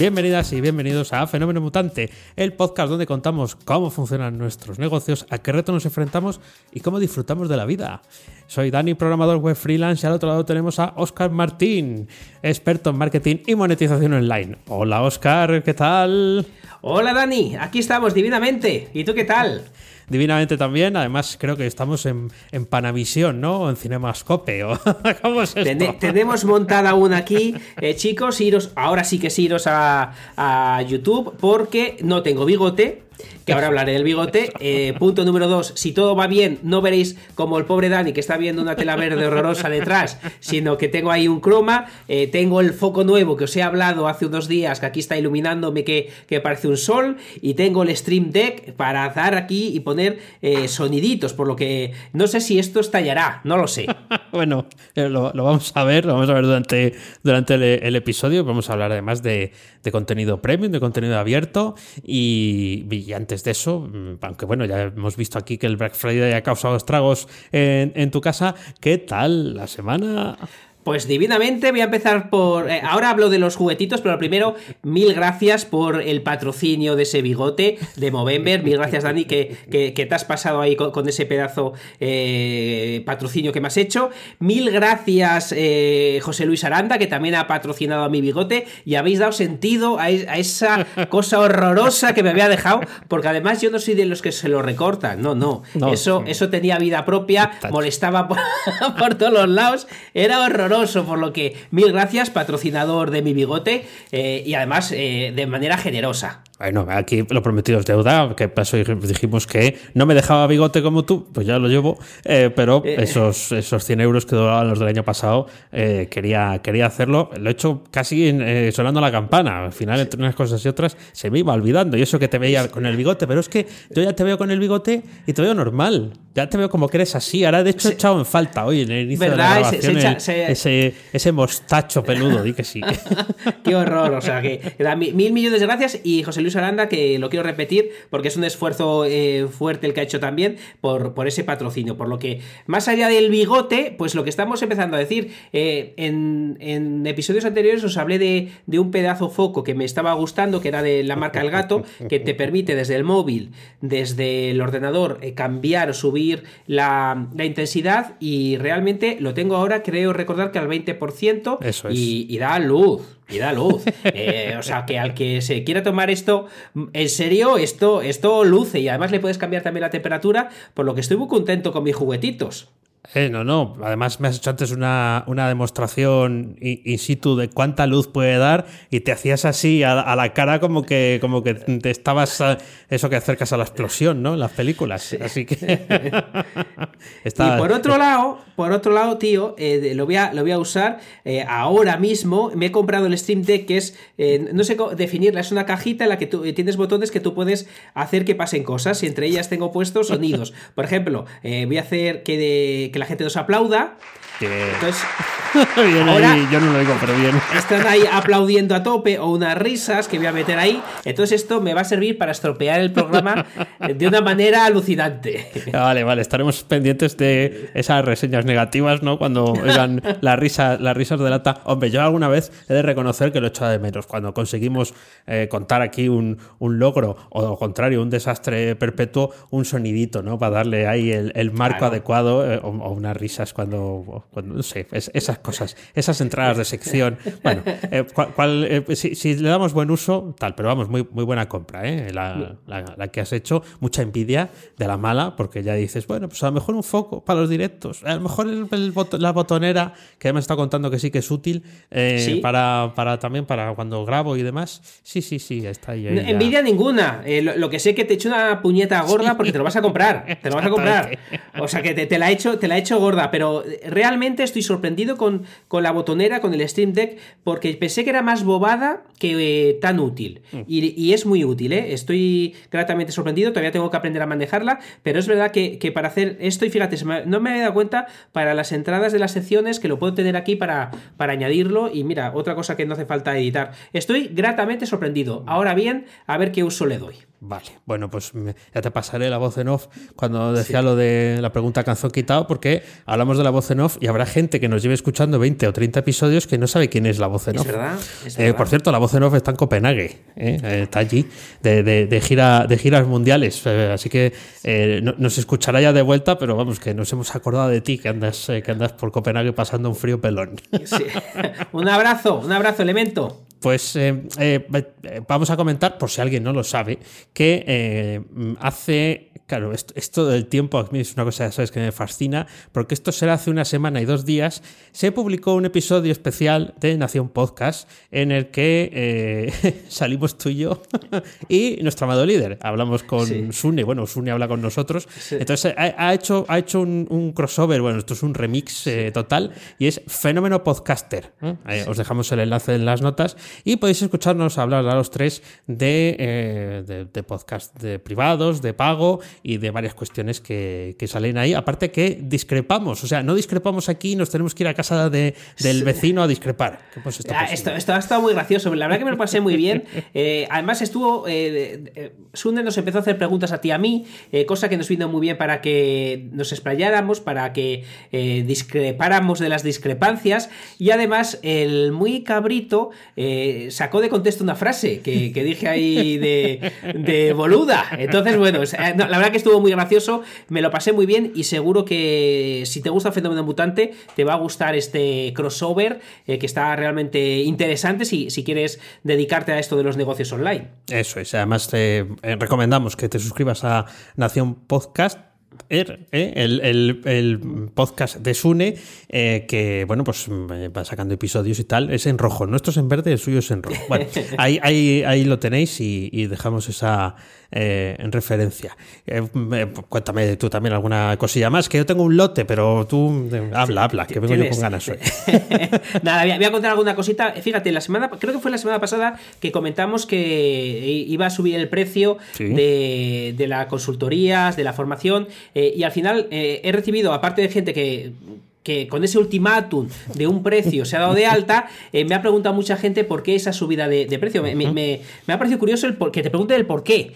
Bienvenidas y bienvenidos a Fenómeno Mutante, el podcast donde contamos cómo funcionan nuestros negocios, a qué retos nos enfrentamos y cómo disfrutamos de la vida. Soy Dani, programador web freelance, y al otro lado tenemos a Oscar Martín, experto en marketing y monetización online. Hola Oscar, ¿qué tal? Hola Dani, aquí estamos divinamente. ¿Y tú qué tal? Divinamente también. Además, creo que estamos en, en Panavisión, ¿no? O en Cinemascope. ¿Cómo es esto? tenemos montada una aquí, eh, chicos. Iros, ahora sí que es iros a, a YouTube porque no tengo bigote que ahora hablaré del bigote. Eh, punto número dos, si todo va bien, no veréis como el pobre Dani que está viendo una tela verde horrorosa detrás, sino que tengo ahí un croma, eh, tengo el foco nuevo que os he hablado hace unos días, que aquí está iluminándome que, que parece un sol, y tengo el Stream Deck para dar aquí y poner eh, soniditos, por lo que no sé si esto estallará, no lo sé. bueno, lo, vamos a ver, lo vamos a ver durante, durante el, episodio, vamos a hablar además de, de contenido premium, de contenido abierto, y, y antes de eso, mm, aunque bueno, ya hemos visto aquí que el Black Friday ha causado estragos en, en tu casa, ¿qué tal la semana? Pues divinamente voy a empezar por... Eh, ahora hablo de los juguetitos, pero primero, mil gracias por el patrocinio de ese bigote de Movember. Mil gracias, Dani, que, que, te has pasado ahí con, ese pedazo eh, patrocinio que me has hecho. Mil gracias, eh, José Luis Aranda, que también ha patrocinado a mi bigote y habéis dado sentido a, esa cosa horrorosa que me había dejado, porque además yo no soy de los que se lo recortan, no, no. eso, eso tenía vida propia, molestaba por, por todos los lados, era horroroso por lo que mil gracias, patrocinador de mi bigote, eh, y además eh, de manera generosa. Bueno, aquí lo prometido es deuda, que pasó y dijimos que no me dejaba bigote como tú, pues ya lo llevo, eh, pero esos, esos 100 euros que duraban los del año pasado, quería, quería hacerlo, lo he hecho casi sonando la campana, al final entre unas cosas y otras se me iba olvidando, y eso que te veía con el bigote, pero es que yo ya te veo con el bigote y te veo normal, ya te veo como que eres así, ahora de hecho he echado en falta hoy en el inicio de la grabación ese, ese mostacho peludo, di que sí. Qué horror, o sea, que mil millones de gracias y José Luis Aranda, que lo quiero repetir porque es un esfuerzo eh, fuerte el que ha hecho también por, por ese patrocinio, por lo que más allá del bigote, pues lo que estamos empezando a decir, eh, en, en, episodios anteriores os hablé de, de un pedazo foco que me estaba gustando, que era de la marca El Gato, que te permite desde el móvil, desde el ordenador, eh, cambiar o subir la, la intensidad y realmente lo tengo ahora, creo recordar que al 20% y, da luz. Y da luz. Eh, o sea, que al que se quiera tomar esto en serio, esto, esto luce y además le puedes cambiar también la temperatura, por lo que estoy muy contento con mis juguetitos. Eh, no, no. Además me has hecho antes una, una demostración in, situ de cuánta luz puede dar y te hacías así a, la cara como que, como que te estabas eso que acercas a la explosión, ¿no? En las películas. Así que. Y por otro lado, por otro lado, tío, eh, lo, voy a, lo voy a usar eh, ahora mismo. Me he comprado el Stream Deck, que es. no sé cómo definirla, es una cajita en la que tú tienes botones que tú puedes hacer que pasen cosas y entre ellas tengo puestos sonidos. Por ejemplo, voy a hacer que de que la gente nos aplauda. Entonces, yo no lo digo, pero bien. Están ahí aplaudiendo a tope o unas risas que voy a meter ahí. Entonces esto me va a servir para estropear el programa de una manera alucinante. Vale, vale, estaremos pendientes de esas reseñas negativas, ¿no? Cuando oigan las risas, las risas de lata. Hombre, yo alguna vez he de reconocer que lo he hecho de menos. Cuando conseguimos eh, contar aquí un, logro, o lo contrario, un desastre perpetuo, un sonidito, ¿no? Para darle ahí el, marco adecuado, eh, o, unas risas cuando no sé, esas cosas, esas entradas de sección. Bueno, eh, eh, si, le damos buen uso, tal, pero vamos, muy, muy buena compra, ¿eh? La, que has hecho, mucha envidia de la mala, porque ya dices, bueno, pues a lo mejor un foco para los directos, a lo mejor la botonera, que me está contando que sí que es útil, Para, para también para cuando grabo y demás. Sí, sí, sí, está ahí. envidia ninguna. Lo, que sé que te he hecho una puñeta gorda porque te lo vas a comprar. Te lo vas a comprar. O sea que te, la he hecho, te la he hecho gorda, pero realmente estoy sorprendido con, con la botonera, con el Steam Deck, porque pensé que era más bobada que eh, tan útil. Mm. Y, es muy útil, ¿eh? Estoy gratamente sorprendido, todavía tengo que aprender a manejarla, pero es verdad que, para hacer esto, y fíjate, no me había dado cuenta para las entradas de las secciones, que lo puedo tener aquí para, para añadirlo. Y mira, otra cosa que no hace falta editar. Estoy gratamente sorprendido. Ahora bien, a ver qué uso le doy. Vale, bueno, pues ya te pasaré la voz en off cuando decía lo de la pregunta canción quitado, porque hablamos de la voz en off y habrá gente que nos lleve escuchando 20 o 30 episodios que no sabe quién es la voz en off. Es eh, por cierto, la voz en off está en Copenhague, ¿eh? está allí, de, gira, de giras mundiales, eh, así que nos escuchará ya de vuelta, pero vamos, que nos hemos acordado de ti, que andas, que andas por Copenhague pasando un frío pelón. un abrazo, un abrazo, elemento. Pues eh, eh, vamos a comentar, por si alguien no lo sabe, que eh, hace Claro, esto, del tiempo a mí es una cosa, ¿sabes?, que me fascina, porque esto será hace una semana y dos días, se publicó un episodio especial de Nación Podcast en el que eh, salimos tú y yo y nuestro amado líder. Hablamos con Sune, bueno, Sune habla con nosotros. Entonces ha, hecho, ha hecho un, crossover, bueno, esto es un remix eh, total y es Fenómeno Podcaster. os dejamos el enlace en las notas y podéis escucharnos hablar a los tres de, eh, de, de podcast de privados, de pago y de varias cuestiones que, salen ahí. Aparte que discrepamos, o sea, no discrepamos aquí, nos tenemos que ir a casa de, del vecino a discrepar. Pues esto, esto, ha estado muy gracioso, la verdad que me lo pasé muy bien. Eh, además estuvo, eh, Sunde nos empezó a hacer preguntas a ti y a mí, eh, cosa que nos vino muy bien para que nos explayáramos, para que discrepáramos de las discrepancias y además el muy cabrito sacó de contexto una frase que, dije ahí de, de boluda. Entonces, bueno, la verdad que estuvo muy gracioso, me lo pasé muy bien y seguro que si te gusta fenómeno mutante, te va a gustar este crossover eh, que está realmente interesante si, si quieres dedicarte a esto de los negocios online. Eso es, además te eh, recomendamos que te suscribas a Nación Podcast ¿eh? el, podcast de Sune, eh, que bueno, pues mm, va sacando episodios y tal, es en rojo. Nuestro es en verde, el suyo es en rojo. Bueno, ahí, ahí, ahí lo tenéis y, dejamos esa eh, referencia. cuéntame tú también alguna cosilla más, que yo tengo un lote, pero tú habla, habla, que vengo yo con ganas hoy. Nada, voy a, contar alguna cosita. Fíjate, la semana, creo que fue la semana pasada que comentamos que iba a subir el precio de, de las consultorías, de la formación. Eh, y al final eh, he recibido, aparte de gente que, que con ese ultimátum de un precio se ha dado de alta, eh, me ha preguntado mucha gente por qué esa subida de, precio. Me, ha parecido curioso el que te pregunte el por qué.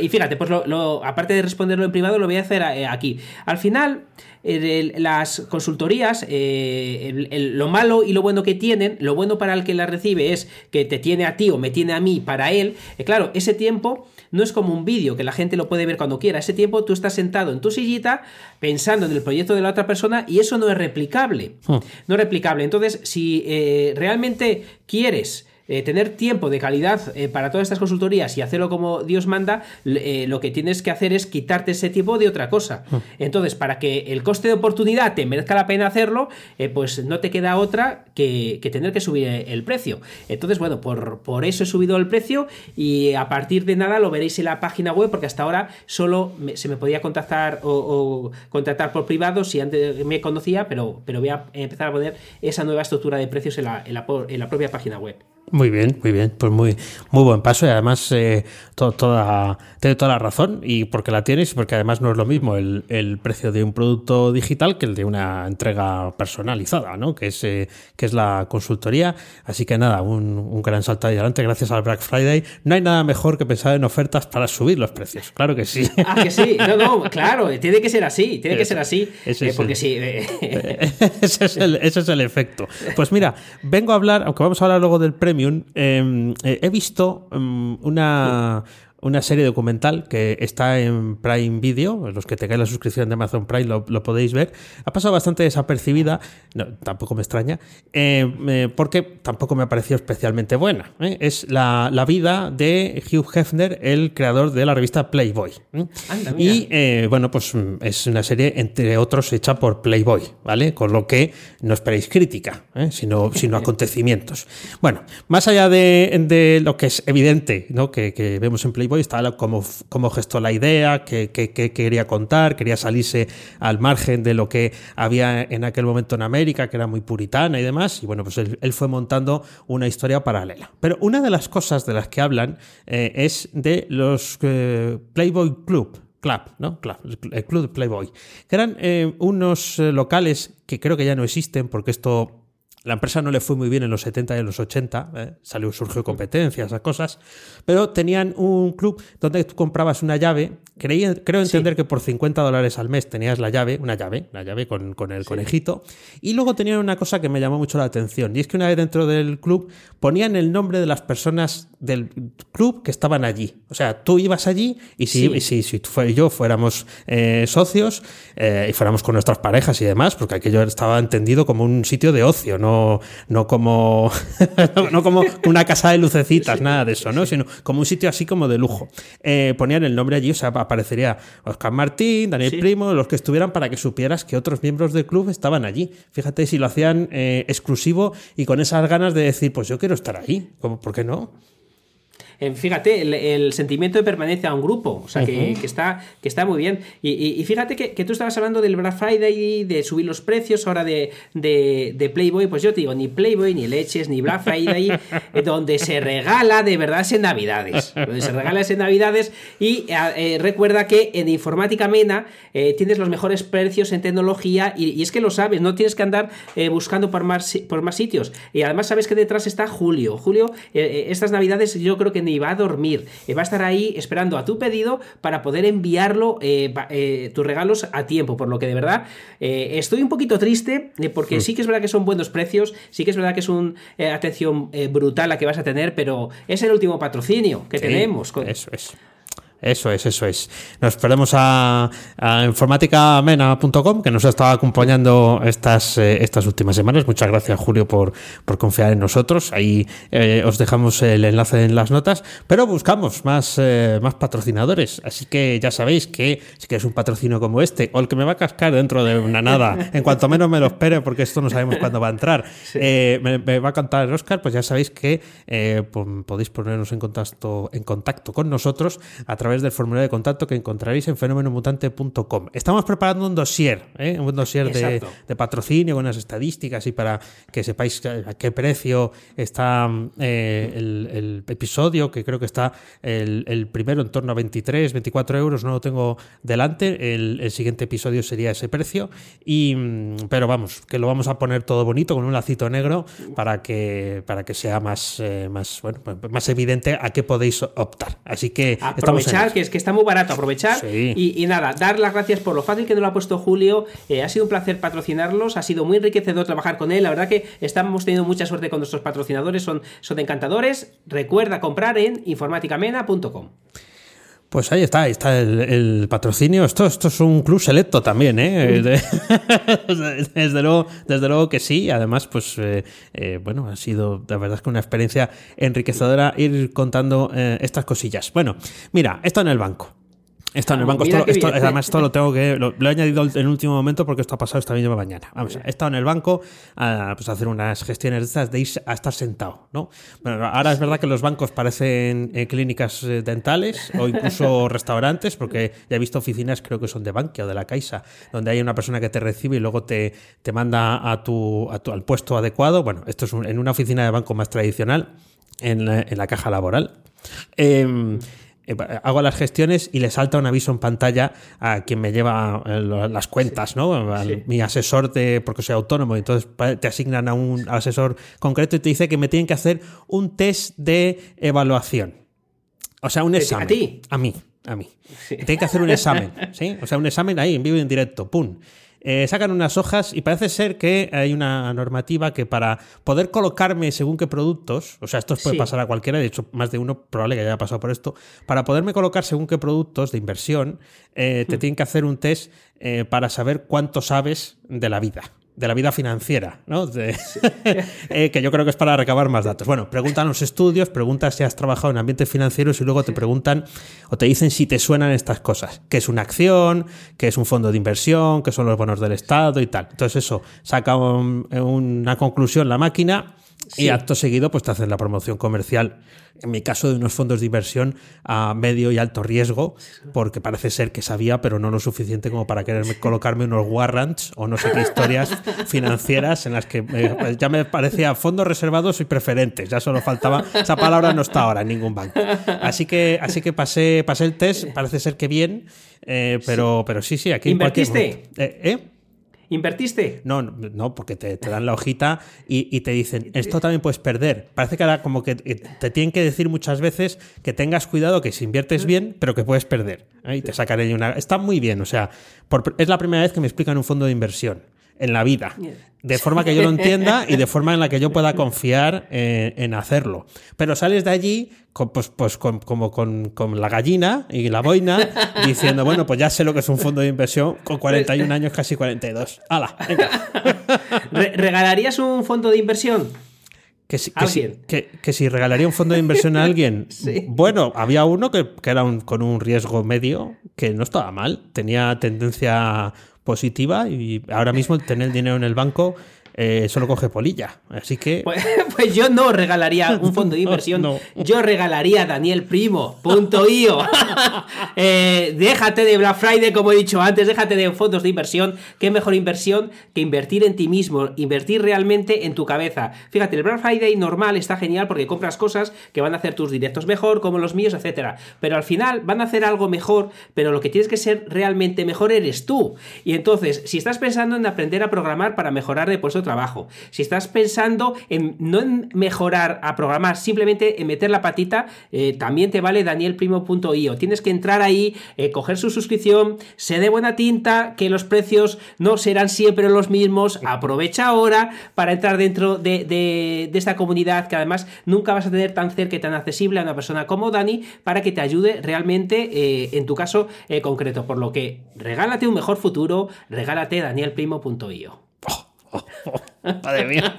y fíjate, pues lo, aparte de responderlo en privado, lo voy a hacer aquí. Al final, las consultorías, lo malo y lo bueno que tienen, lo bueno para el que las recibe es que te tiene a ti o me tiene a mí para él. claro, ese tiempo no es como un vídeo que la gente lo puede ver cuando quiera. Ese tiempo tú estás sentado en tu sillita pensando en el proyecto de la otra persona y eso no es replicable. Hmm. No es replicable. Entonces, si eh, realmente quieres eh, tener tiempo de calidad eh, para todas estas consultorías y hacerlo como Dios manda, eh, lo que tienes que hacer es quitarte ese tiempo de otra cosa. Hmm. Entonces, para que el coste de oportunidad te merezca la pena hacerlo, pues no te queda otra que, tener que subir el precio. Entonces, bueno, por, por, eso he subido el precio y a partir de nada lo veréis en la página web porque hasta ahora solo se me podía contactar o, contratar por privado si antes me conocía, pero, pero voy a empezar a poner esa nueva estructura de precios en la, en la propia página web. Muy bien, muy bien, pues muy, muy buen paso y además eh, toda, tiene toda la razón y porque la tienes y porque además no es lo mismo el, el, precio de un producto digital que el de una entrega personalizada, ¿no? que, es, eh, que es la consultoría. Así que nada, un, un, gran salto adelante gracias al Black Friday. No hay nada mejor que pensar en ofertas para subir los precios, claro que sí. Ah, que sí, no, no, claro, tiene que ser así, tiene que ser así, eh, porque sí. ese, es el, ese es el efecto. Pues mira, vengo a hablar, aunque vamos a hablar luego del premio Em, eh, he visto em, una, una serie documental que está en Prime Video, los que tengáis la suscripción de Amazon Prime lo, podéis ver. Ha pasado bastante desapercibida, tampoco me extraña, eh, eh, porque tampoco me ha parecido especialmente buena. ¿eh? Es la, vida de Hugh Hefner, el creador de la revista Playboy. y bueno, pues es una serie, entre otros, hecha por Playboy, ¿vale? Con lo que no esperéis crítica, sino, sino acontecimientos. Bueno, más allá de, lo que es evidente, ¿no? que, que vemos en Playboy, Playboy, estaba como, como gestó la idea, que, quería contar, quería salirse al margen de lo que había en aquel momento en América, que era muy puritana y demás, y bueno, pues él, fue montando una historia paralela. Pero una de las cosas de las que hablan eh, es de los eh, Playboy Club, Club, ¿no? Club, el Club de Playboy, que eran eh, unos locales que creo que ya no existen porque esto la empresa no le fue muy bien en los 70 y en los 80, ¿eh? salió, surgió competencia, esas cosas, pero tenían un club donde tú comprabas una llave, creo entender que por 50 dólares al mes tenías la llave, una llave, una llave con, el conejito, y luego tenían una cosa que me llamó mucho la atención, y es que una vez dentro del club ponían el nombre de las personas del club que estaban allí. O sea, tú ibas allí y si, si, si tú y yo fuéramos eh, socios eh, y fuéramos con nuestras parejas y demás, porque aquello estaba entendido como un sitio de ocio, no no, como, no como una casa de lucecitas, nada de eso, ¿no? Sino como un sitio así como de lujo. Eh, ponían el nombre allí, o sea, aparecería Oscar Martín, Daniel Primo, los que estuvieran para que supieras que otros miembros del club estaban allí. Fíjate si lo hacían eh, exclusivo y con esas ganas de decir, pues yo quiero estar ahí, ¿por qué no? Eh, fíjate, el, sentimiento de permanencia a un grupo, o sea, que, está, que está muy bien. Y, fíjate que, tú estabas hablando del Black Friday, de subir los precios, ahora de, de, Playboy, pues yo te digo, ni Playboy, ni leches, ni Black Friday, eh, donde se regala de verdad en Navidades, donde se regala en Navidades y eh, recuerda que en Informática Mena tienes los mejores precios en tecnología y, es que lo sabes, no tienes que andar buscando por más, por más sitios. Y además sabes que detrás está Julio. Julio, estas Navidades yo creo que ni va a dormir. Eh, va a estar ahí esperando a tu pedido para poder enviarlo, eh, eh, tus regalos a tiempo. Por lo que de verdad estoy un poquito triste porque hmm. sí que es verdad que son buenos precios, sí que es verdad que es una atención brutal la que vas a tener, pero es el último patrocinio que tenemos. Eso es. Eso es, eso es. Nos perdemos a, a que nos ha estado acompañando estas, eh, estas últimas semanas. Muchas gracias, Julio, por, por confiar en nosotros. Ahí eh, os dejamos el enlace en las notas, pero buscamos más, eh, más patrocinadores. Así que ya sabéis que si quieres un patrocinio como este, o el que me va a cascar dentro de una nada, en cuanto menos me lo espere, porque esto no sabemos cuándo va a entrar, me, va a cantar el Oscar, pues ya sabéis que podéis ponernos en contacto, en contacto con nosotros a través del formulario de contacto que encontraréis en fenomenomutante.com. Estamos preparando un dossier, ¿eh? un dossier de, patrocinio con unas estadísticas y para que sepáis a qué precio está eh, el, episodio, que creo que está el, primero en torno a 23, 24 euros, no lo tengo delante. El, siguiente episodio sería ese precio. Y, pero vamos, que lo vamos a poner todo bonito con un lacito negro para que, para que sea más, eh, más, bueno, más evidente a qué podéis optar. Así que aprovechar que es que está muy barato aprovechar. Y, nada, dar las gracias por lo fácil que nos lo ha puesto Julio. Eh, ha sido un placer patrocinarlos, ha sido muy enriquecedor trabajar con él. La verdad que estamos teniendo mucha suerte con nuestros patrocinadores, son, son encantadores. Recuerda comprar en informaticamena.com. Pues ahí está, ahí está el, patrocinio. Esto, esto es un club selecto también, ¿eh? desde, luego, desde luego que sí. Además, pues eh, eh, bueno, ha sido la verdad es que una experiencia enriquecedora ir contando eh, estas cosillas. Bueno, mira, esto en el banco. Esto en el banco. Esto, además, esto lo tengo que. Lo, he añadido en el último momento porque esto ha pasado esta misma mañana. Vamos, he estado en el banco a pues, hacer unas gestiones de estas de ir a estar sentado. ¿no? Bueno, ahora es verdad que los bancos parecen eh, clínicas eh, dentales o incluso restaurantes, porque ya he visto oficinas, creo que son de Bankia o de la Caixa, donde hay una persona que te recibe y luego te, te manda a tu, a tu, al puesto adecuado. Bueno, esto es en una oficina de banco más tradicional, en la, en la caja laboral. Eh, eh, hago las gestiones y le salta un aviso en pantalla a quien me lleva eh, las cuentas, ¿no? mi asesor de, porque soy autónomo, entonces te asignan a un asesor concreto y te dice que me tienen que hacer un test de evaluación. O sea, un examen. ¿A ti? A mí, a mí. Tienen que hacer un examen, ¿sí? O sea, un examen ahí, en vivo y en directo, ¡pum! Eh, sacan unas hojas y parece ser que hay una normativa que para poder colocarme según qué productos, o sea, esto puede pasar a cualquiera, de hecho, más de uno probable que haya pasado por esto, para poderme colocar según qué productos de inversión, eh, te hmm. tienen que hacer un test eh, para saber cuánto sabes de la vida de la vida financiera, ¿no? Eh, que yo creo que es para recabar más datos. Bueno, preguntan los estudios, preguntas si has trabajado en ambientes financieros y luego te preguntan o te dicen si te suenan estas cosas. ¿Qué es una acción? ¿Qué es un fondo de inversión? ¿Qué son los bonos del Estado y tal? Entonces eso saca una conclusión la máquina Y acto seguido, pues te hacen la promoción comercial, en mi caso de unos fondos de inversión a medio y alto riesgo, porque parece ser que sabía, pero no lo suficiente como para quererme colocarme unos warrants o no sé qué historias financieras en las que pues ya me parecía fondos reservados y preferentes. Ya solo faltaba, esa palabra no está ahora en ningún banco. Así que, así que pasé, pasé el test, parece ser que bien, eh, pero, pero sí, sí, aquí ¿Invertiste? ¿Eh? ¿eh? ¿Invertiste? No, no, porque te, dan la hojita y, te dicen, esto también puedes perder. Parece que ahora como que te tienen que decir muchas veces que tengas cuidado, que si inviertes bien, pero que puedes perder. ¿eh? Y te sacaré una... Está muy bien, o sea, es la primera vez que me explican un fondo de inversión en la vida. De forma que yo lo entienda y de forma en la que yo pueda confiar eh, en hacerlo. Pero sales de allí pues, pues como con, la gallina y la boina diciendo, bueno, pues ya sé lo que es un fondo de inversión con 41 años, casi 42. ¡Hala! ¿Regalarías un fondo de inversión? Que si, que, si, regalaría un fondo de inversión a alguien. Bueno, había uno que, era con un riesgo medio que no estaba mal. Tenía tendencia positiva y ahora mismo tener el dinero en el banco eh, solo coge polilla. Así que. Pues, pues, yo no regalaría un fondo de inversión. Yo regalaría Daniel Primo. Punto io. Eh, déjate de Black Friday, como he dicho antes, déjate de fondos de inversión. ¿Qué mejor inversión que invertir en ti mismo? Invertir realmente en tu cabeza. Fíjate, el Black Friday normal está genial porque compras cosas que van a hacer tus directos mejor, como los míos, etcétera. Pero al final van a hacer algo mejor, pero lo que tienes que ser realmente mejor eres tú. Y entonces, si estás pensando en aprender a programar para mejorar de puesto trabajo. Si estás pensando en no en mejorar a programar, simplemente en meter la patita, eh, también te vale danielprimo.io. Tienes que entrar ahí, eh, coger su suscripción, sé de buena tinta, que los precios no serán siempre los mismos. Aprovecha ahora para entrar dentro de, esta comunidad que además nunca vas a tener tan cerca y tan accesible a una persona como Dani para que te ayude realmente eh, en tu caso concreto. Por lo que regálate un mejor futuro, regálate danielprimo.io. Madre mía.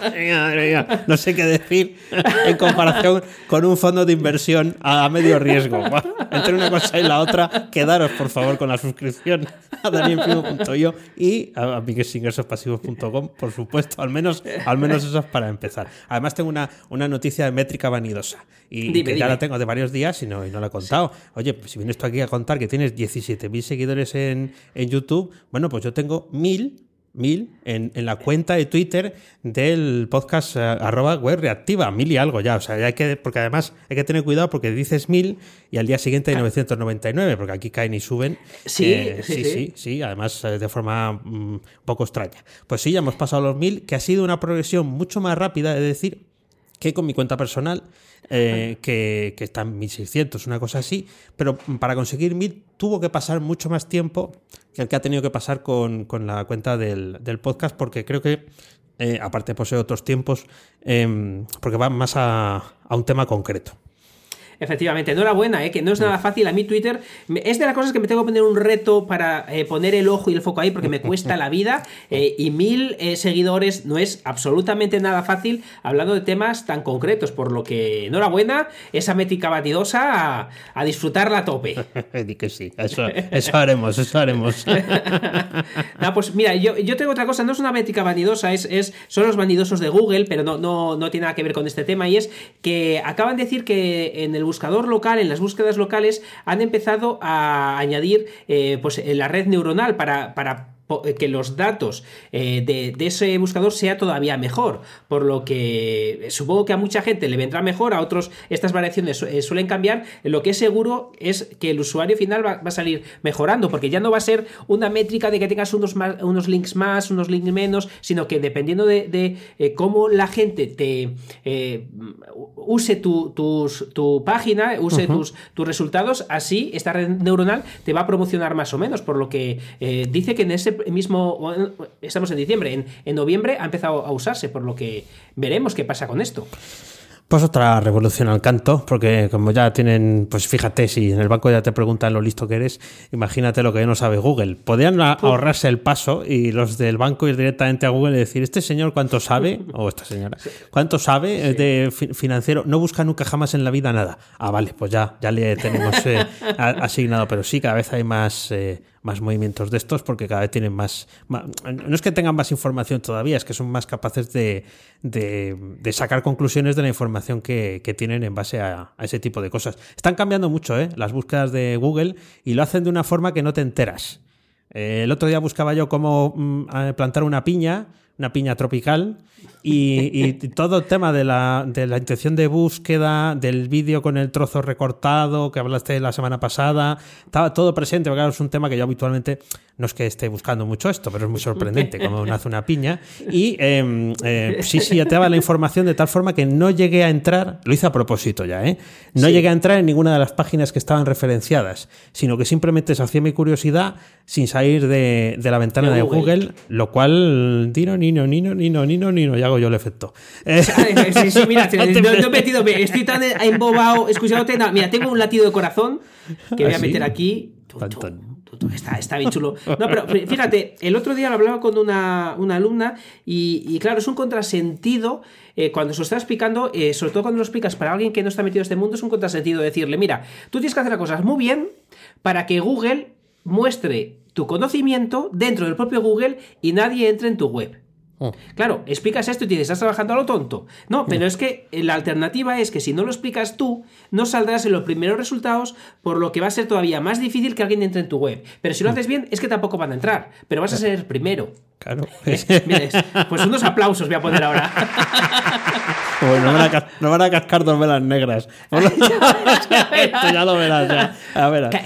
Madre mía. No sé qué decir en comparación con un fondo de inversión a medio riesgo. Entre una cosa y la otra, quedaros por favor con la suscripción a danielprimo.io y a miguelsingresospasivos.com, por supuesto. Al menos, al menos eso es para empezar. Además, tengo una, una noticia de métrica vanidosa y que ya la tengo de varios días y no, y no la he contado. Oye, pues si vienes tú aquí a contar que tienes 17.000 seguidores en, en YouTube, bueno, pues yo tengo 1.000 mil en, la cuenta de Twitter del podcast eh, arroba web reactiva, mil y algo ya. O sea, hay que, porque además hay que tener cuidado porque dices mil y al día siguiente hay 999, porque aquí caen y suben. Sí, eh, sí, sí, sí, además eh, de forma un mm, poco extraña. Pues sí, ya hemos pasado los mil, que ha sido una progresión mucho más rápida, de decir, que con mi cuenta personal, que, que, está en 1600, una cosa así, pero para conseguir 1000 tuvo que pasar mucho más tiempo que el que ha tenido que pasar con, la cuenta del, podcast, porque creo que, eh, aparte posee otros tiempos, em, porque va más a un tema concreto. Efectivamente, enhorabuena, ¿eh? que no es nada fácil. A mí Twitter es de las cosas que me tengo que poner un reto para eh, poner el ojo y el foco ahí porque me cuesta la vida eh, y mil eh, seguidores no es absolutamente nada fácil hablando de temas tan concretos, por lo que enhorabuena, esa métrica batidosa a, disfrutarla a tope. Di que sí, eso, haremos, eso haremos. pues mira, yo, yo, tengo otra cosa, no es una métrica vanidosa, es, es, son los vanidosos de Google, pero no, no, no tiene nada que ver con este tema y es que acaban de decir que en el buscador local, en las búsquedas locales, han empezado a añadir eh, pues, la red neuronal para, para que los datos eh, de, ese buscador sea todavía mejor. Por lo que supongo que a mucha gente le vendrá mejor, a otros estas variaciones eh, suelen cambiar. Lo que es seguro es que el usuario final va, a salir mejorando, porque ya no va a ser una métrica de que tengas unos, unos links más, unos links menos, sino que dependiendo de, cómo la gente te use tu, tu, página, use tus, tus resultados, así esta red neuronal te va a promocionar más o menos. Por lo que dice que en ese mismo, estamos en diciembre, en, noviembre ha empezado a usarse, por lo que veremos qué pasa con esto. Pues otra revolución al canto, porque como ya tienen, pues fíjate, si en el banco ya te preguntan lo listo que eres, imagínate lo que no sabe Google. Podrían ahorrarse el paso y los del banco ir directamente a Google y decir, este señor cuánto sabe, o esta señora, cuánto sabe de financiero, no busca nunca jamás en la vida nada. Ah, vale, pues ya, ya le tenemos eh, asignado, pero sí, cada vez hay más, eh, más movimientos de estos porque cada vez tienen más, no es que tengan más información todavía, es que son más capaces de, de, sacar conclusiones de la información que, tienen en base a, ese tipo de cosas. Están cambiando mucho ¿eh? las búsquedas de Google y lo hacen de una forma que no te enteras. Eh, el otro día buscaba yo cómo mm, plantar una piña, una piña tropical, y, todo el tema de la, de la intención de búsqueda, del vídeo con el trozo recortado que hablaste la semana pasada, estaba todo presente, porque es un tema que yo habitualmente no es que esté buscando mucho esto, pero es muy sorprendente como nace una piña. Y em, eh, sí, sí, ya te daba la información de tal forma que no llegué a entrar, lo hice a propósito ya, ¿eh? No llegué a entrar en ninguna de las páginas que estaban referenciadas, sino que simplemente sacié mi curiosidad sin salir de, la ventana de, Google. lo cual, Dino, Nino, Nino, Nino, Nino, Nino, ya hago yo el efecto. Sí, sí, mira, no, he metido, estoy tan embobado escuchándote. mira, tengo un latido de corazón que voy a ¿Ah, meter aquí. Está, está, bien chulo. No, pero fíjate, el otro día lo hablaba con una, alumna y, claro, es un contrasentido eh, cuando se lo está explicando, eh, sobre todo cuando lo explicas para alguien que no está metido en este mundo, es un contrasentido decirle, mira, tú tienes que hacer las cosas muy bien para que Google muestre tu conocimiento dentro del propio Google y nadie entre en tu web. Oh. Claro, explicas esto y te dices, estás trabajando a lo tonto. No, pero es que la alternativa es que si no lo explicas tú, no saldrás en los primeros resultados, por lo que va a ser todavía más difícil que alguien entre en tu web. Pero si lo mm. haces bien, es que tampoco van a entrar, pero vas a ser el primero. Claro. pues unos aplausos voy a poner ahora. no, van a, cascar dos velas negras. esto ya lo verás.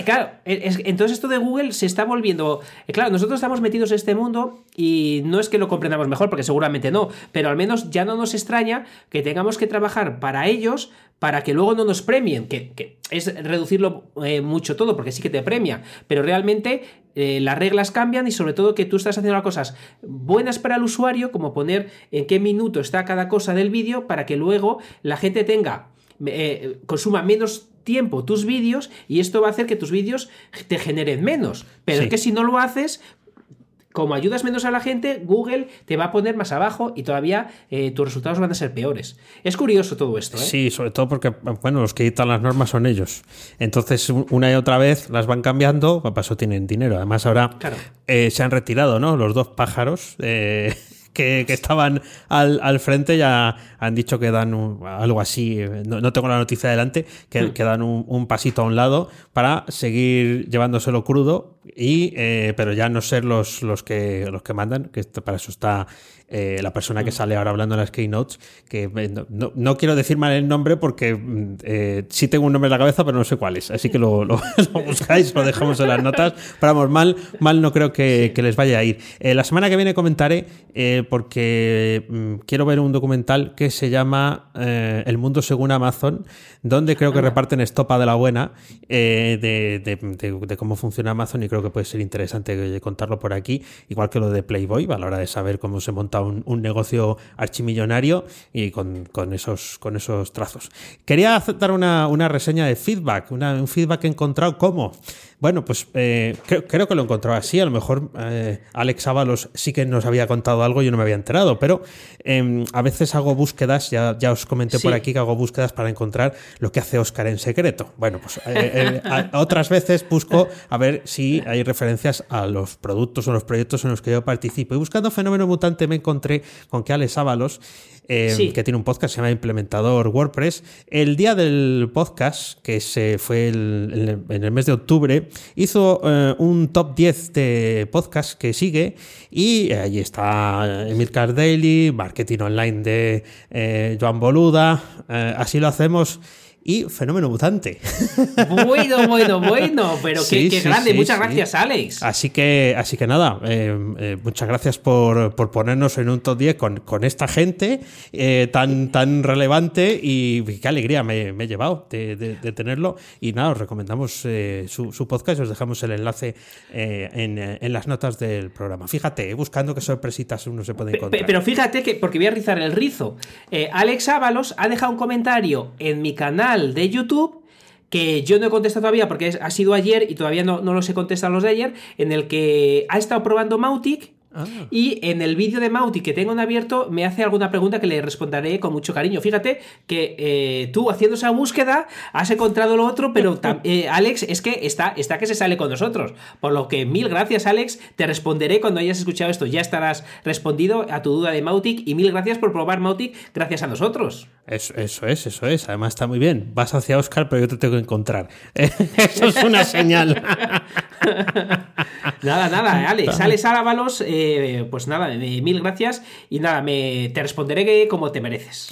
Claro, entonces esto de Google se está volviendo. Eh, claro, nosotros estamos metidos en este mundo y no es que lo comprendamos mejor, porque seguramente no, pero al menos ya no nos extraña que tengamos que trabajar para ellos para que luego no nos premien, que, es reducirlo eh, mucho todo, porque sí que te premia, pero realmente eh, las reglas cambian y sobre todo que tú estás haciendo las cosas buenas para el usuario, como poner en qué minuto está cada cosa del vídeo, para que luego la gente tenga, eh, consuma menos tiempo tus vídeos y esto va a hacer que tus vídeos te generen menos. Pero es que si no lo haces, como ayudas menos a la gente, Google te va a poner más abajo y todavía eh, tus resultados van a ser peores. Es curioso todo esto. ¿eh? Sí, sobre todo porque, bueno, los que editan las normas son ellos. Entonces, una y otra vez las van cambiando, para eso tienen dinero. Además, ahora eh, se han retirado, ¿no? Los dos pájaros. Eh, que, estaban al, frente ya han dicho que dan algo así, no, tengo la noticia adelante, que, hmm. dan un, pasito a un lado para seguir llevándoselo crudo, y, eh, pero ya no ser los, los, que, los que mandan, que para eso está eh, la persona que mm. sale ahora hablando en las keynotes, que eh, no, quiero decir mal el nombre porque mm, eh, sí tengo un nombre en la cabeza, pero no sé cuál es. Así que lo, buscáis, lo dejamos en las notas. Pero vamos, mal, mal no creo que, les vaya a ir. la semana que viene comentaré, porque mm, quiero ver un documental que se llama El mundo según Amazon, donde creo que reparten estopa de la buena de, cómo funciona Amazon y creo que puede ser interesante contarlo por aquí, igual que lo de Playboy, a la hora de saber cómo se monta un, negocio archimillonario y con, esos, con esos trazos. Quería dar una, una reseña de feedback, un feedback que he encontrado cómo. Bueno, pues eh, creo, que lo encontraba así. A lo mejor eh, Alex Ábalos sí que nos había contado algo y yo no me había enterado, pero em, a veces hago búsquedas, ya, ya os comenté por aquí que hago búsquedas para encontrar lo que hace Oscar en secreto. Bueno, pues eh, otras veces busco a ver si hay referencias a los productos o los proyectos en los que yo participo. Y buscando Fenómeno Mutante me encontré con que Alex Ábalos Em, que tiene un podcast que se llama Implementador WordPress. El día del podcast, que se fue en el mes de octubre, hizo eh, un top 10 de podcast que sigue y allí está Emil Daily, Marketing Online de eh, Joan Boluda. Eh, así lo hacemos y Fenómeno Mutante. Bueno, bueno, bueno, pero qué, grande. muchas gracias, Alex. Así que, así que nada, eh, eh, muchas gracias por, ponernos en un top 10 con, con esta gente eh, tan, tan relevante y qué alegría me, he llevado de, tenerlo. Y nada, os recomendamos su, podcast y os dejamos el enlace en, las notas del programa. Fíjate, buscando qué sorpresitas uno se puede encontrar. Pero fíjate que, porque voy a rizar el rizo, Alex Ábalos ha dejado un comentario en mi canal de YouTube que yo no he contestado todavía porque ha sido ayer y todavía no, no los he contestado los de ayer, en el que ha estado probando Mautic Ah. Y en el vídeo de Mauti que tengo en abierto me hace alguna pregunta que le responderé con mucho cariño. Fíjate que eh, tú haciendo esa búsqueda has encontrado lo otro, pero eh, Alex es que está, está que se sale con nosotros. Por lo que mil gracias Alex, te responderé cuando hayas escuchado esto. Ya estarás respondido a tu duda de Mautic y mil gracias por probar Mautic gracias a nosotros. Eso, eso es, eso es. Además está muy bien. Vas hacia Oscar, pero yo te tengo que encontrar. eso es una señal. nada, nada, Alex. Alex Ábalos, eh, pues nada, mil gracias y nada, me, te responderé como te mereces.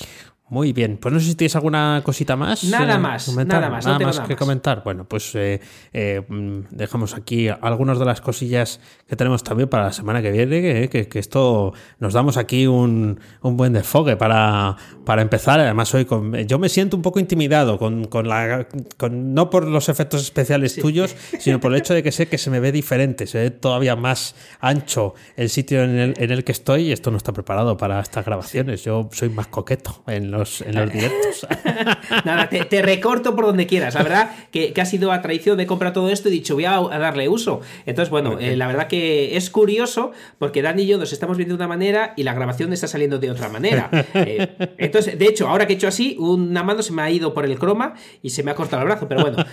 Muy bien, pues no sé si tienes alguna cosita más. Nada eh, más, nada más. Nada más que comentar. Bueno, pues eh, eh, mm, dejamos aquí algunas de las cosillas que tenemos también para la semana que viene, que, esto nos damos aquí un, buen desfogue para, para empezar. Además, hoy con, yo me siento un poco intimidado con, la... no por los efectos especiales tuyos, sino por el hecho de que sé que se me ve diferente, se ve todavía más ancho el sitio en el, en el que estoy y esto no está preparado para estas grabaciones. Yo soy más coqueto en los en los directos. Nada, te, recorto por donde quieras. La verdad que, ha sido a traición de comprar todo esto y dicho, voy a, darle uso. Entonces, bueno, eh, la verdad que es curioso porque Dan y yo nos estamos viendo de una manera y la grabación está saliendo de otra manera. Eh, entonces, de hecho, ahora que he hecho así, una mano se me ha ido por el croma y se me ha cortado el brazo. Pero bueno,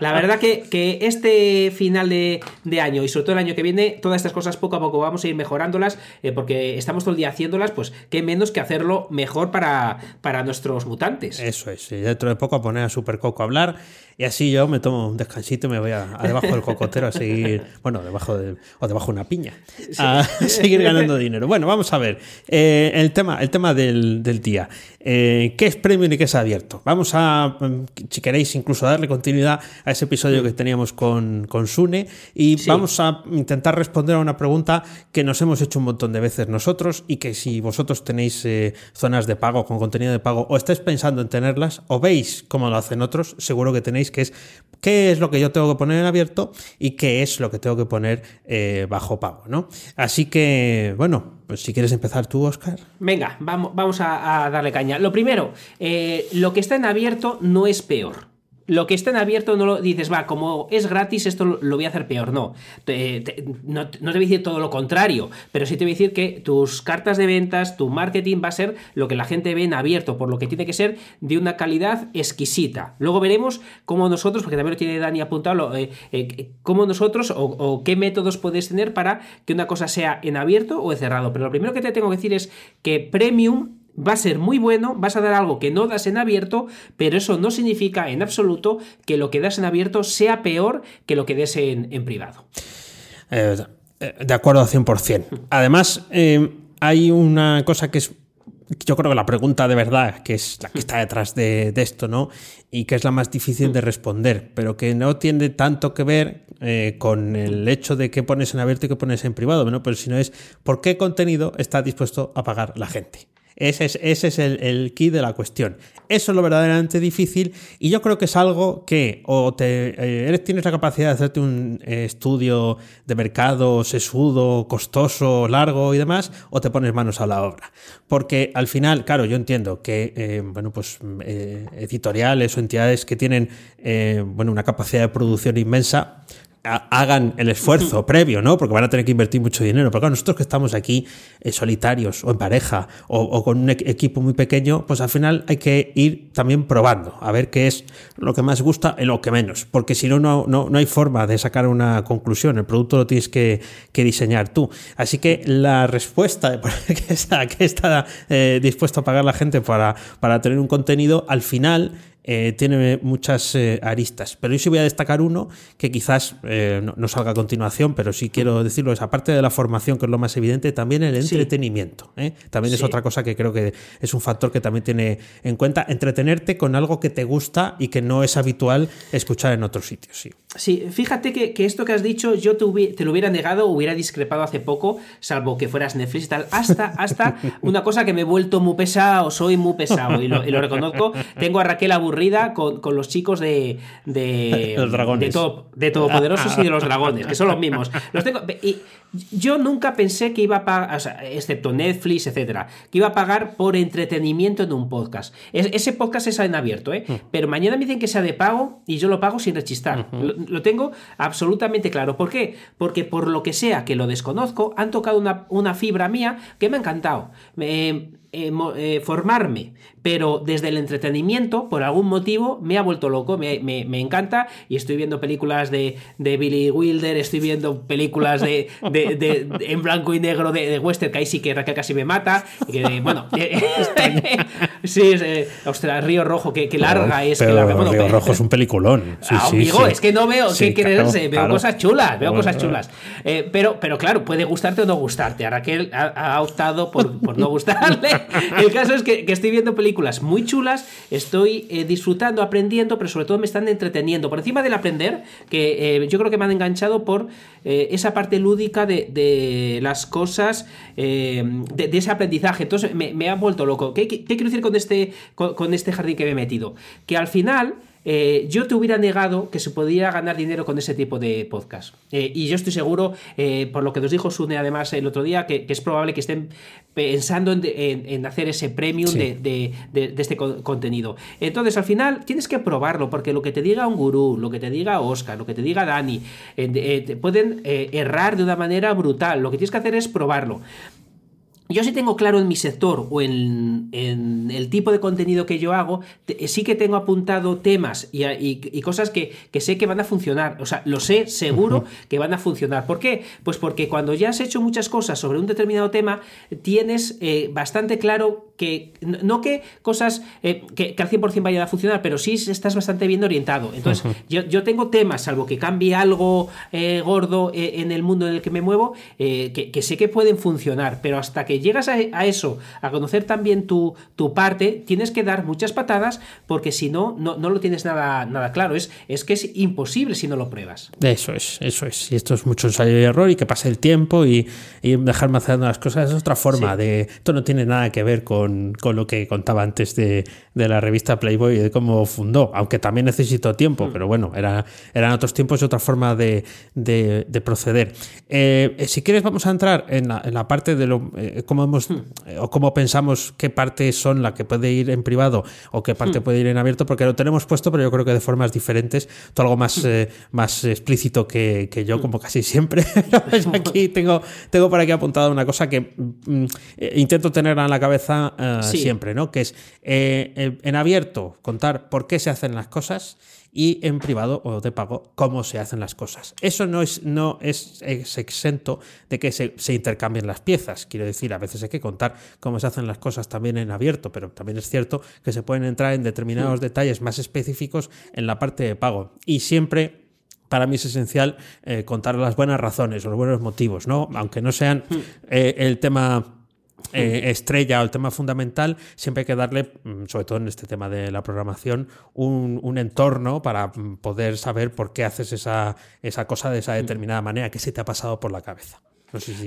la, verdad que, este final de, año y sobre todo el año que viene, todas estas cosas poco a poco vamos a ir mejorándolas eh, porque estamos todo el día haciéndolas, pues qué menos que hacerlo mejor para para, nuestros mutantes. Eso es, dentro de poco a poner a Super Coco a hablar y así yo me tomo un descansito y me voy a, debajo del cocotero a seguir, bueno, debajo de, o debajo de una piña, a seguir ganando dinero. Bueno, vamos a ver, eh, el tema, el tema del, día. Eh, ¿Qué es premium y qué es abierto? Vamos a, mm, si queréis, incluso darle continuidad a ese episodio que teníamos con, con Sune y vamos a intentar responder a una pregunta que nos hemos hecho un montón de veces nosotros y que si vosotros tenéis eh, zonas de pago con contenido de pago o estáis pensando en tenerlas o veis cómo lo hacen otros, seguro que tenéis que es qué es lo que yo tengo que poner en abierto y qué es lo que tengo que poner eh, bajo pago, ¿no? Así que, bueno, pues si quieres empezar tú, Oscar. Venga, vamos, vamos a, darle caña. Lo primero, eh, lo que está en abierto no es peor lo que está en abierto no lo dices, va, como es gratis, esto lo, voy a hacer peor. No. no, te voy a decir todo lo contrario, pero sí te voy a decir que tus cartas de ventas, tu marketing va a ser lo que la gente ve en abierto, por lo que tiene que ser de una calidad exquisita. Luego veremos cómo nosotros, porque también lo tiene Dani apuntado, eh, eh, cómo nosotros o, o, qué métodos puedes tener para que una cosa sea en abierto o en cerrado. Pero lo primero que te tengo que decir es que Premium va a ser muy bueno, vas a dar algo que no das en abierto, pero eso no significa en absoluto que lo que das en abierto sea peor que lo que des en, privado. Eh, de acuerdo al 100%. Además, eh, hay una cosa que es yo creo que la pregunta de verdad, que es la que está detrás de, esto, ¿no? Y que es la más difícil de responder, pero que no tiene tanto que ver eh, con el hecho de qué pones en abierto y qué pones en privado, ¿no? Pero sino es por qué contenido está dispuesto a pagar la gente. Ese es, ese es el, el, key de la cuestión. Eso es lo verdaderamente difícil y yo creo que es algo que o te, eh, tienes la capacidad de hacerte un eh, estudio de mercado sesudo, costoso, largo y demás, o te pones manos a la obra. Porque al final, claro, yo entiendo que eh, bueno, pues, editoriales o entidades que tienen bueno, una capacidad de producción inmensa, hagan el esfuerzo previo, ¿no? Porque van a tener que invertir mucho dinero. Pero claro, nosotros que estamos aquí eh, solitarios o en pareja o, con un equipo muy pequeño, pues al final hay que ir también probando, a ver qué es lo que más gusta y lo que menos. Porque si no, no, no, hay forma de sacar una conclusión. El producto lo tienes que, diseñar tú. Así que la respuesta de que está, que está eh, dispuesto a pagar la gente para, para tener un contenido, al final eh, tiene muchas eh, aristas. Pero yo sí voy a destacar uno que quizás eh, no, salga a continuación, pero sí quiero decirlo, es aparte de la formación, que es lo más evidente, también el entretenimiento. También es otra cosa que creo que es un factor que también tiene en cuenta, entretenerte con algo que te gusta y que no es habitual escuchar en otros sitios. Sí, sí fíjate que, esto que has dicho yo te, te, lo hubiera negado, hubiera discrepado hace poco, salvo que fueras Netflix y tal, hasta, hasta una cosa que me he vuelto muy pesado, soy muy pesado y lo, y lo reconozco. Tengo a Raquel aburrida con, los chicos de, de, los dragones. de, todo, de Todopoderosos y de los dragones, que son los mismos. Los tengo, y yo nunca pensé que iba a pagar, excepto Netflix, etcétera, que iba a pagar por entretenimiento en un podcast. ese podcast es en abierto, ¿eh? Mm. Pero mañana me dicen que sea de pago y yo lo pago sin rechistar. Lo tengo absolutamente claro. ¿Por qué? Porque por lo que sea que lo desconozco, han tocado una, fibra mía que me ha encantado. Eh, eh, formarme, pero desde el entretenimiento, por algún motivo, me ha vuelto loco, me, encanta y estoy viendo películas de, de, Billy Wilder, estoy viendo películas de, de, en blanco y negro de, western, que ahí sí que casi me mata, que, bueno, sí, es, ostras, Río Rojo, que, larga es. que Río Rojo es un peliculón. Ah, amigo, es que no veo, ¿qué? Veo cosas chulas, veo cosas chulas. Eh, pero, pero claro, puede gustarte o no gustarte. Raquel ha, ha optado por, por no gustarle. El caso es que, estoy viendo películas muy chulas, estoy eh, disfrutando, aprendiendo, pero sobre todo me están entreteniendo. Por encima del aprender, que eh, yo creo que me han enganchado por eh, esa parte lúdica de, las cosas, de, ese aprendizaje. Entonces me, ha vuelto loco. ¿Qué, quiero decir con este, con este jardín que me he metido? Que al final eh, yo te hubiera negado que se podía ganar dinero con ese tipo de podcast. Eh, y yo estoy seguro, eh, por lo que nos dijo Sune además el otro día, que, es probable que estén pensando en, hacer ese premium de, este contenido. Entonces, al final, tienes que probarlo, porque lo que te diga un gurú, lo que te diga Oscar, lo que te diga Dani, pueden errar de una manera brutal. Lo que tienes que hacer es probarlo. Yo sí tengo claro en mi sector o en, el tipo de contenido que yo hago, sí que tengo apuntado temas y, cosas que, sé que van a funcionar. O sea, lo sé seguro que van a funcionar. ¿Por qué? Pues porque cuando ya has hecho muchas cosas sobre un determinado tema, tienes eh, bastante claro que, no que cosas eh, que, al 100% vayan a funcionar, pero sí estás bastante bien orientado. Entonces, yo, tengo temas, salvo que cambie algo eh, gordo en el mundo en el que me muevo, que, que sé que pueden funcionar, pero hasta que llegas a, eso, a conocer también tu, tu, parte, tienes que dar muchas patadas porque si no, no, lo tienes nada, nada claro. Es, es que es imposible si no lo pruebas. Eso es, eso es. Y esto es mucho ensayo y error y que pase el tiempo y, y dejarme haciendo las cosas. Es otra forma de... Esto no tiene nada que ver con, lo que contaba antes de, la revista Playboy y de cómo fundó, aunque también necesitó tiempo, mm. pero bueno, era, eran otros tiempos y otra forma de, proceder. Eh, si quieres vamos a entrar en la, en la parte de lo... Eh, cómo hemos hmm. eh, o cómo pensamos qué parte son la que puede ir en privado o qué parte hmm. puede ir en abierto, porque lo tenemos puesto, pero yo creo que de formas diferentes, todo algo más, hmm. eh, más explícito que, yo, como casi siempre. aquí tengo, tengo por aquí apuntada una cosa que mm, eh, intento tener en la cabeza siempre, ¿no? Que es en abierto contar por qué se hacen las cosas y en privado o de pago cómo se hacen las cosas. Eso no es, no es, exento de que se, intercambien las piezas. Quiero decir, a veces hay que contar cómo se hacen las cosas también en abierto, pero también es cierto que se pueden entrar en determinados detalles más específicos en la parte de pago. Y siempre para mí es esencial eh, contar las buenas razones, los buenos motivos, ¿no? Aunque no sean hmm. eh, el tema eh, estrella o el tema fundamental, siempre hay que darle, mm, sobre todo en este tema de la programación, un, un entorno para mm, poder saber por qué haces esa, esa cosa de esa determinada manera, qué se te ha pasado por la cabeza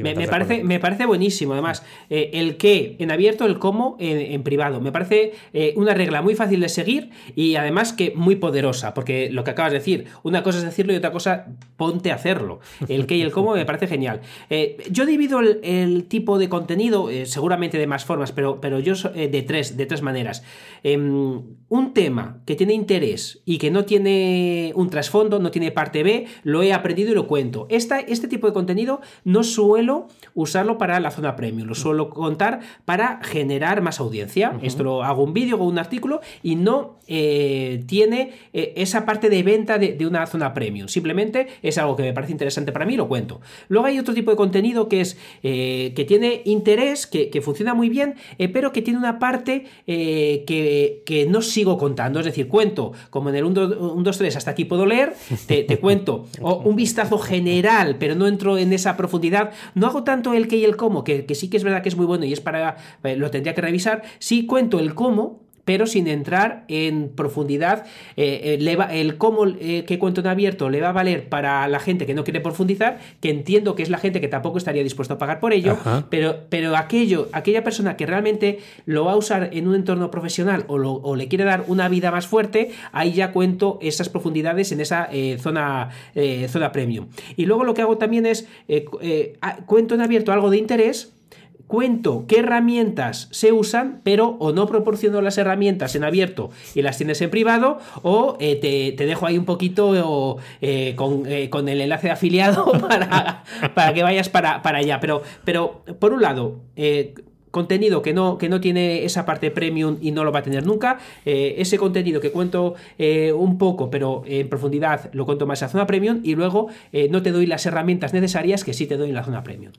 me, parece, me parece buenísimo, además, eh, el qué en abierto, el cómo en, privado. Me parece eh, una regla muy fácil de seguir y además que muy poderosa, porque lo que acabas de decir, una cosa es decirlo y otra cosa, ponte a hacerlo. El qué y el cómo me parece genial. Eh, yo divido el, tipo de contenido, seguramente de más formas, pero, pero yo de, tres, de tres maneras. Em, un tema que tiene interés y que no tiene un trasfondo, no tiene parte B, lo he aprendido y lo cuento. Esta, este tipo de contenido no suelo usarlo para la zona premium, lo suelo contar para generar más audiencia. Esto lo hago un vídeo o un artículo y no eh, tiene eh, esa parte de venta de, una zona premium. Simplemente es algo que me parece interesante para mí, lo cuento. Luego hay otro tipo de contenido que es eh, que tiene interés, que, funciona muy bien, pero que tiene una parte que, no sigo contando. Es decir, cuento como en el 1, 2, 3, hasta aquí puedo leer, te, cuento un vistazo general, pero no entro en esa profundidad no hago tanto el qué y el cómo, que, que sí que es verdad que es muy bueno y es para. Eh, lo tendría que revisar. Sí cuento el cómo, pero sin entrar en profundidad. Eh, eh, el cómo eh, que cuento en abierto le va a valer para la gente que no quiere profundizar, que entiendo que es la gente que tampoco estaría dispuesto a pagar por ello, pero, pero aquello, aquella persona que realmente lo va a usar en un entorno profesional o, le quiere dar una vida más fuerte, ahí ya cuento esas profundidades en esa zona, zona premium. Y luego lo que hago también es cuento en abierto algo de interés cuento qué herramientas se usan, pero o no proporciono las herramientas en abierto y las tienes en privado, o eh, te, dejo ahí un poquito eh, eh, con, el enlace de afiliado para, para que vayas para, para allá. Pero, pero, por un lado, contenido que no, que no tiene esa parte premium y no lo va a tener nunca. ese contenido que cuento un poco, pero en profundidad lo cuento más en la zona premium. Y luego no te doy las herramientas necesarias que sí te doy en la zona premium.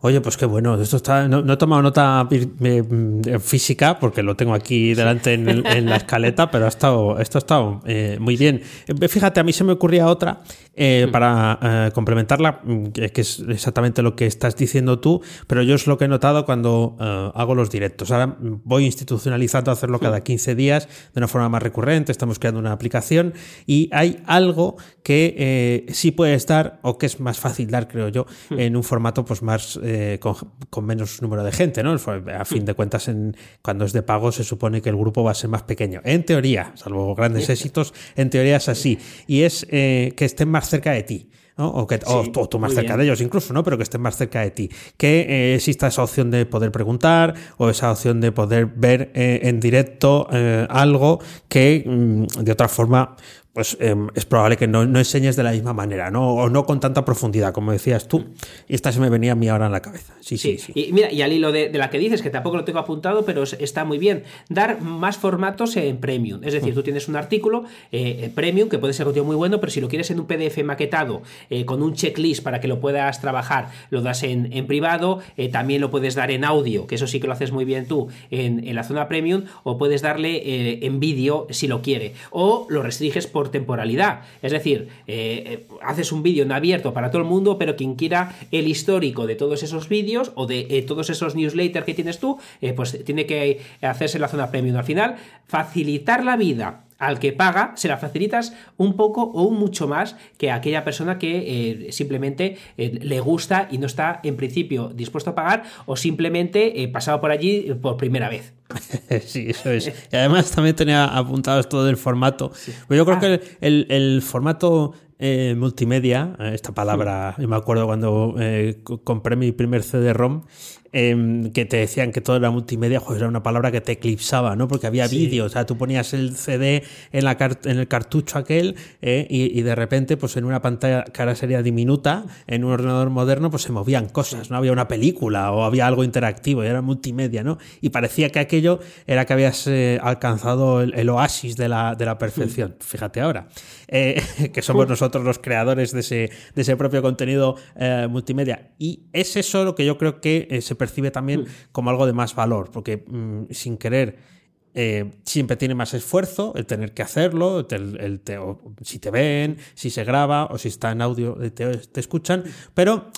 Oye, pues qué bueno. Esto está, no, he tomado nota eh, física porque lo tengo aquí delante en, la escaleta, pero ha estado, esto ha estado eh, muy bien. Eh, fíjate, a mí se me ocurría otra mm. para complementarla, mm, que es exactamente lo que estás diciendo tú, pero yo es lo que he notado cuando hago los directos. Ahora voy institucionalizando a hacerlo cada 15 días de una forma más recurrente, estamos creando una aplicación y hay algo que sí puede estar o que es más fácil dar, creo yo, mm. en un formato pues más eh, con, menos número de gente, ¿no? A fin de cuentas, en, cuando es de pago se supone que el grupo va a ser más pequeño. En teoría, salvo grandes éxitos, en teoría es así. Y es eh, que estén más cerca de ti. O, que, tú, más cerca de ellos incluso, ¿no? Pero que estén más cerca de ti. Que eh, exista esa opción de poder preguntar o esa opción de poder ver en directo algo que mm, de otra forma pues em, es probable que no, enseñes de la misma manera, ¿no? O no con tanta profundidad, como decías tú. Y esta se me venía a mí ahora en la cabeza. Sí, sí, sí. Y mira, y al hilo de, la que dices, que tampoco lo tengo apuntado, pero está muy bien, dar más formatos en premium. Es decir, tú tienes un artículo eh, premium que puede ser muy bueno, pero si lo quieres en un PDF maquetado, eh, con un checklist para que lo puedas trabajar, lo das en, privado, eh, también lo puedes dar en audio, que eso sí que lo haces muy bien tú en, en la zona premium, o puedes darle en vídeo si lo quiere, o lo restringes por temporalidad. Es decir, eh, eh, haces un vídeo en abierto para todo el mundo, pero quien quiera el histórico de todos esos vídeos o de eh, todos esos newsletters que tienes tú, pues tiene que hacerse la zona premium. Al final, facilitar la vida al que paga se la facilitas un poco o mucho más que a aquella persona que simplemente le gusta y no está en principio dispuesto a pagar o simplemente pasado por allí por primera vez. sí, eso es. Y además también tenía apuntado esto del formato. Pues yo creo ah. que el, el formato eh, multimedia, eh, esta palabra, yo me acuerdo cuando eh, compré mi primer CD-ROM, em, que te decían que todo era multimedia, pues era una palabra que te eclipsaba, ¿no? Porque había vídeos, o sea, tú ponías el CD en, la en el cartucho aquel y, de repente, pues en una pantalla que ahora sería diminuta, en un ordenador moderno, pues se movían cosas, ¿no? Había una película o había algo interactivo y era multimedia, ¿no? Y parecía que aquello era que habías alcanzado el, oasis de la, de la perfección. Fíjate ahora, que somos nosotros los creadores de ese, de ese propio contenido eh, multimedia. Y es eso lo que yo creo que eh, se percibe también mm. como algo de más valor, porque mm, sin querer... Eh, siempre tiene más esfuerzo el tener que hacerlo, el, si te ven, si se graba o si está en audio, te, te escuchan, pero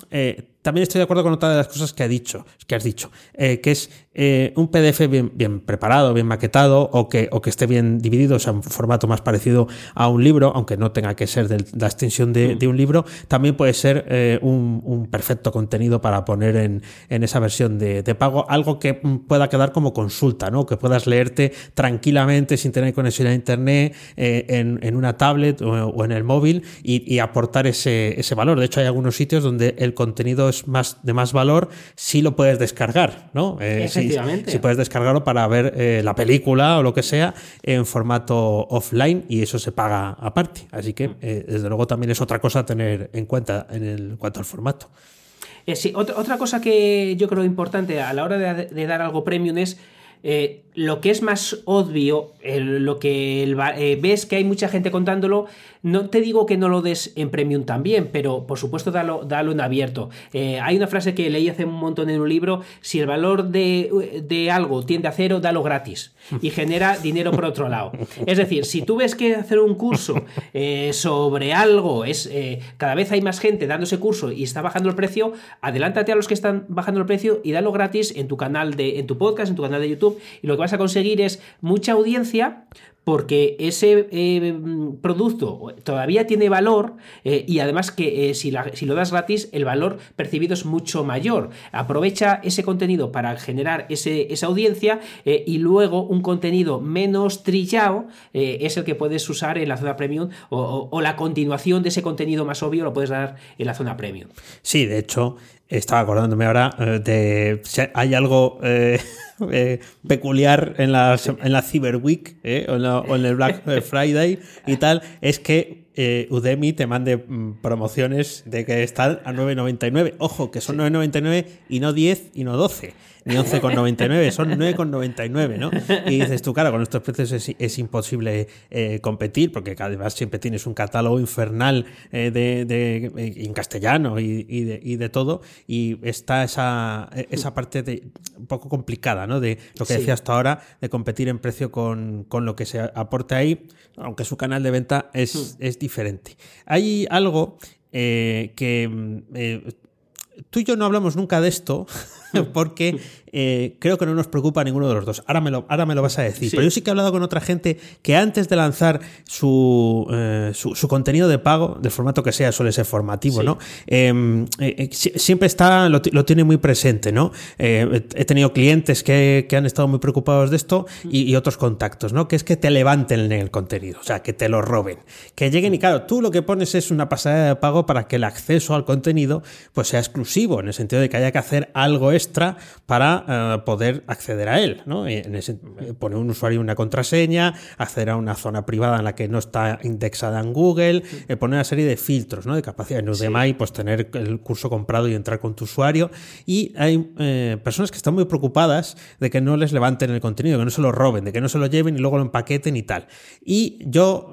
también estoy de acuerdo con otra de las cosas que, ha dicho, que has dicho, que es eh, un PDF bien, bien, preparado, bien maquetado o que, o que esté bien dividido, o sea, un formato más parecido a un libro, aunque no tenga que ser de la extensión de, un libro, también puede ser eh, un, perfecto contenido para poner en, esa versión de, pago, algo que pueda quedar como consulta, ¿no? que puedas leerte tranquilamente sin tener conexión a internet eh, en, una tablet o, en el móvil y, aportar ese, ese, valor. De hecho, hay algunos sitios donde el contenido es más de más valor si lo puedes descargar, ¿no? si, puedes descargarlo para ver eh, la película o lo que sea en formato offline y eso se paga aparte. Así que, eh, desde luego, también es otra cosa a tener en cuenta en, el, cuanto al formato. Eh, sí, otra, cosa que yo creo importante a la hora de dar algo premium es lo que es más obvio, lo que ves que hay mucha gente contándolo, no te digo que no lo des en premium también, pero por supuesto dalo, dalo en abierto. Eh, hay una frase que leí hace un montón en un libro, si el valor de, algo tiende a cero, dalo gratis y genera dinero por otro lado. Es decir, si tú ves que hacer un curso eh, sobre algo es eh, cada vez hay más gente dando ese curso y está bajando el precio, adelántate a los que están bajando el precio y dalo gratis en tu canal de, en tu podcast, en tu canal de YouTube y lo que vas a conseguir es mucha audiencia porque ese eh, producto todavía tiene valor eh, y además que eh, si, si, lo das gratis el valor percibido es mucho mayor. Aprovecha ese contenido para generar ese, esa audiencia y luego un contenido menos trillado es el que puedes usar en la zona premium o, o, la continuación de ese contenido más obvio lo puedes dar en la zona premium. Sí, de hecho estaba acordándome ahora eh, de si hay algo eh, eh, peculiar en la, en la Cyber Week o, en el Black Friday y tal, es que Udemy te mande mm, promociones de que están a 9.99. Ojo, que son 9.99 y no 10 y no 12 ni 11,99, son 9,99, ¿no? Y dices tú, claro, con estos precios es, imposible eh, competir, porque además siempre tienes un catálogo infernal eh, de, de, eh, en castellano y, de, todo, y está esa, esa parte de, un poco complicada, ¿no? De lo que decía hasta ahora, de competir en precio con, con, lo que se aporte ahí, aunque su canal de venta es, hmm. es diferente. Hay algo que tú y yo no hablamos nunca de esto, porque eh, creo que no nos preocupa a ninguno de los dos. Ahora me lo, ahora me lo vas a decir. Pero yo sí que he hablado con otra gente que antes de lanzar su, eh, su, contenido de pago, del formato que sea, suele ser formativo, ¿no? Em, eh, siempre está, lo, tiene muy presente, ¿no? he tenido clientes que, han estado muy preocupados de esto y, otros contactos, ¿no? Que es que te levanten el contenido, o sea, que te lo roben. Que lleguen y claro, tú lo que pones es una pasada de pago para que el acceso al contenido pues sea exclusivo, en el sentido de que haya que hacer algo extra para eh, poder acceder a él. ¿no? En ese, poner un usuario y una contraseña, acceder a una zona privada en la que no está indexada en Google, eh, poner una serie de filtros ¿no? de capacidad. En Udemy, pues tener el curso comprado y entrar con tu usuario. Y hay eh, personas que están muy preocupadas de que no les levanten el contenido, que no se lo roben, de que no se lo lleven y luego lo empaqueten y tal. Y yo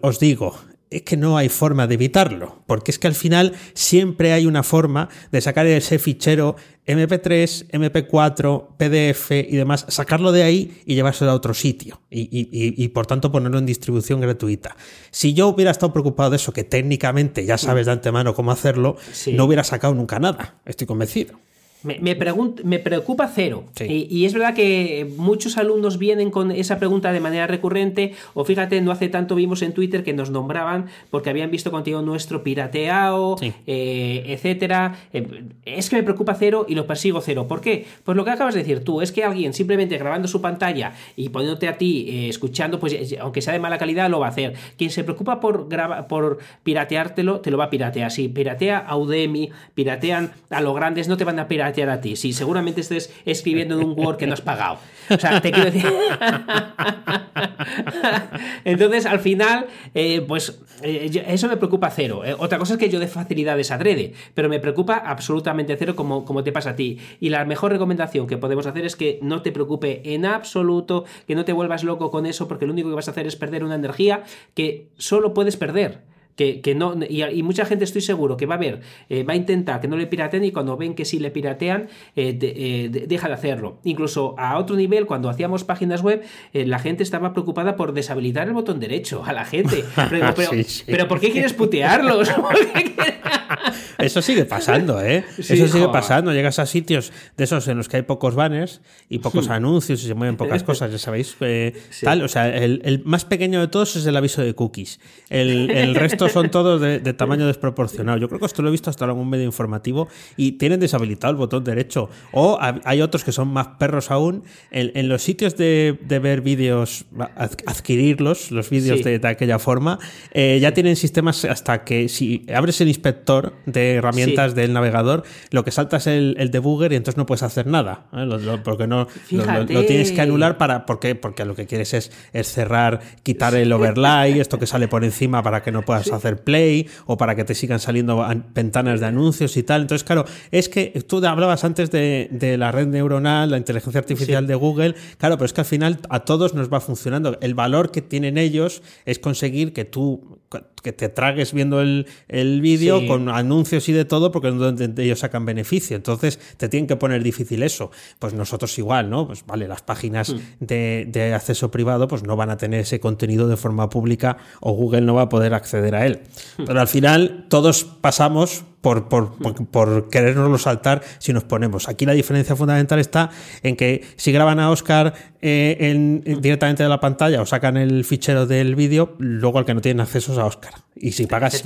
os digo, es que no hay forma de evitarlo, porque es que al final siempre hay una forma de sacar ese fichero MP3, MP4, PDF y demás, sacarlo de ahí y llevárselo a otro sitio y, por tanto ponerlo en distribución gratuita. Si yo hubiera estado preocupado de eso, que técnicamente ya sabes de antemano cómo hacerlo, no hubiera sacado nunca nada, estoy convencido. Me, me, me preocupa cero. Y, es verdad que muchos alumnos vienen con esa pregunta de manera recurrente. O fíjate, no hace tanto vimos en Twitter que nos nombraban porque habían visto contigo nuestro pirateado, eh, etcétera. Eh, es que me preocupa cero y lo persigo cero. ¿Por qué? Pues lo que acabas de decir tú, es que alguien simplemente grabando su pantalla y poniéndote a ti, eh, escuchando, pues aunque sea de mala calidad, lo va a hacer. Quien se preocupa por, por pirateártelo, te lo va a piratear. Si piratea a Udemy, piratean a los grandes, no te van a piratear a ti. Si seguramente estés escribiendo en un Word que no has pagado. Entonces, al final, eh, pues eh, eso me preocupa cero. Eh, otra cosa es que yo de facilidades adrede, pero me preocupa absolutamente cero como, como te pasa a ti. Y la mejor recomendación que podemos hacer es que no te preocupe en absoluto, que no te vuelvas loco con eso, porque lo único que vas a hacer es perder una energía que solo puedes perder. Que, no, y, mucha gente estoy seguro que va a ver, eh, va a intentar que no le pirateen y cuando ven que sí le piratean, eh, eh, deja de hacerlo. Incluso a otro nivel, cuando hacíamos páginas web, la gente estaba preocupada por deshabilitar el botón derecho a la gente. Pero, ¿por qué quieres putearlos? Eso sigue pasando, ¿eh? Eso sigue pasando. Llegas a sitios de esos en los que hay pocos banners y pocos hmm. anuncios y se mueven pocas cosas, ya sabéis. Tal, o sea, el, más pequeño de todos es el aviso de cookies. El, resto son todos de, tamaño desproporcionado. Yo creo que esto lo he visto hasta en algún medio informativo y tienen deshabilitado el botón derecho. O hay otros que son más perros aún. En, los sitios de, ver vídeos, adquirirlos, los vídeos de, aquella forma, eh, ya tienen sistemas hasta que si abres el inspector de herramientas del navegador, lo que salta es el, debugger y entonces no puedes hacer nada. ¿eh? porque no lo, tienes que anular para. ¿Por qué? Porque lo que quieres es, cerrar, quitar el overlay, esto que sale por encima para que no puedas hacer play o para que te sigan saliendo ventanas de anuncios y tal. Entonces, claro, es que tú hablabas antes de, la red neuronal, la inteligencia artificial de Google. Claro, pero es que al final a todos nos va funcionando. El valor que tienen ellos es conseguir que tú que te tragues viendo el, el vídeo con anuncios y de todo, porque donde ellos sacan beneficio. Entonces te tienen que poner difícil eso. Pues nosotros igual, ¿no? Pues vale, las páginas mm. de, de, acceso privado pues no van a tener ese contenido de forma pública o Google no va a poder acceder a él. Mm. Pero al final todos pasamos por, por, por, querernoslo saltar si nos ponemos. Aquí la diferencia fundamental está en que si graban a Oscar eh, en, directamente de la pantalla o sacan el fichero del vídeo, luego al que no tienen acceso es a Oscar. Y si pagas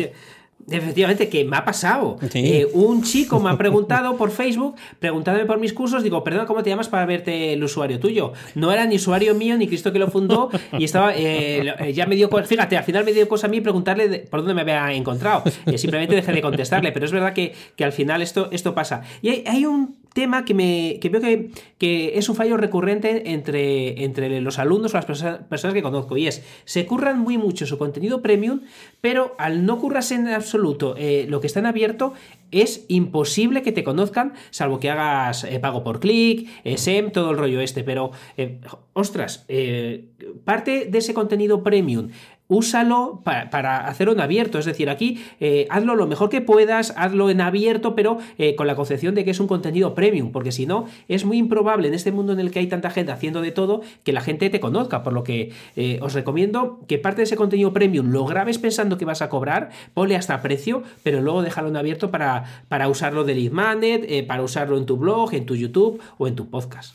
Efectivamente, que me ha pasado. Eh, un chico me ha preguntado por Facebook, preguntándome por mis cursos, digo, perdón, ¿cómo te llamas para verte el usuario tuyo? No era ni usuario mío, ni Cristo que lo fundó, y estaba, eh, eh, ya me dio, fíjate, al final me dio cosa a mí preguntarle por dónde me había encontrado. simplemente dejé de contestarle, pero es verdad que, que al final esto, esto pasa. Y hay, un tema que, me, que veo que, que, es un fallo recurrente entre, entre los alumnos o las personas, personas que conozco, y es, se curran muy mucho su contenido premium, pero al no currarse en absoluto eh, lo que está en abierto, es imposible que te conozcan, salvo que hagas eh, pago por clic, SEM, todo el rollo este. Pero, eh, ostras, parte de ese contenido premium úsalo para, hacerlo en abierto. Es decir, aquí eh, hazlo lo mejor que puedas, hazlo en abierto, pero eh, con la concepción de que es un contenido premium, porque si no, es muy improbable en este mundo en el que hay tanta gente haciendo de todo que la gente te conozca. Por lo que eh, os recomiendo que parte de ese contenido premium lo grabes pensando que vas a cobrar, ponle hasta precio, pero luego déjalo en abierto para, para usarlo de lead magnet, para usarlo en tu blog, en tu YouTube o en tu podcast.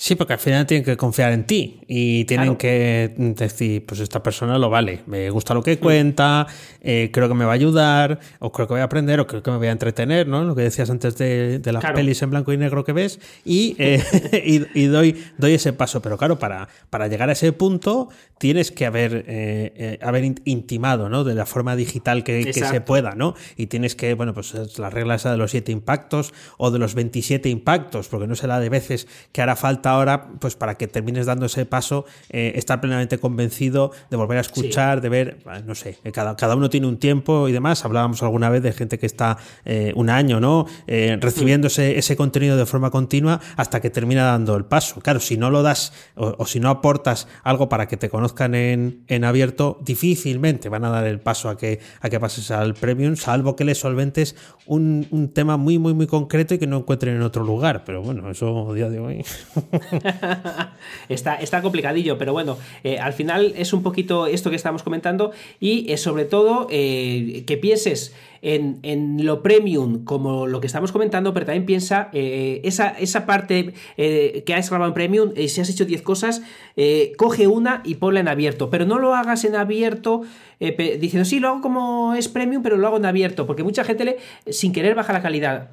Sí, porque al final tienen que confiar en ti y tienen que decir, pues esta persona lo vale, me gusta lo que mm. cuenta, eh, creo que me va a ayudar, o creo que voy a aprender, o creo que me voy a entretener, ¿no? Lo que decías antes de, las pelis en blanco y negro que ves, y, eh, y, doy, doy ese paso. Pero claro, para, para llegar a ese punto tienes que haber, eh, haber intimado, ¿no? De la forma digital que, se pueda, ¿no? Y tienes que, bueno, pues la regla esa de los siete impactos o de los 27 impactos, porque no será de veces que hará falta ahora, pues para que termines dando ese paso, eh, estar plenamente convencido de volver a escuchar, de ver, no sé, eh, cada, cada uno tiene un tiempo y demás. Hablábamos alguna vez de gente que está eh, un año, ¿no? recibiendo ese, contenido de forma continua hasta que termina dando el paso. Claro, si no lo das o, si no aportas algo para que te conozcan en, en, abierto, difícilmente van a dar el paso a que, a que pases al premium, salvo que le solventes un, un tema muy, muy, muy concreto y que no encuentren en otro lugar. Pero bueno, eso día de hoy. está, está complicadillo, pero bueno, eh, al final es un poquito esto que estamos comentando y es sobre todo eh, que pienses en, lo premium como lo que estamos comentando, pero también piensa eh, esa, esa, parte que has grabado en premium, si has hecho 10 cosas, coge una y ponla en abierto, pero no lo hagas en abierto diciendo, sí, lo hago como es premium, pero lo hago en abierto, porque mucha gente le, sin querer baja la calidad.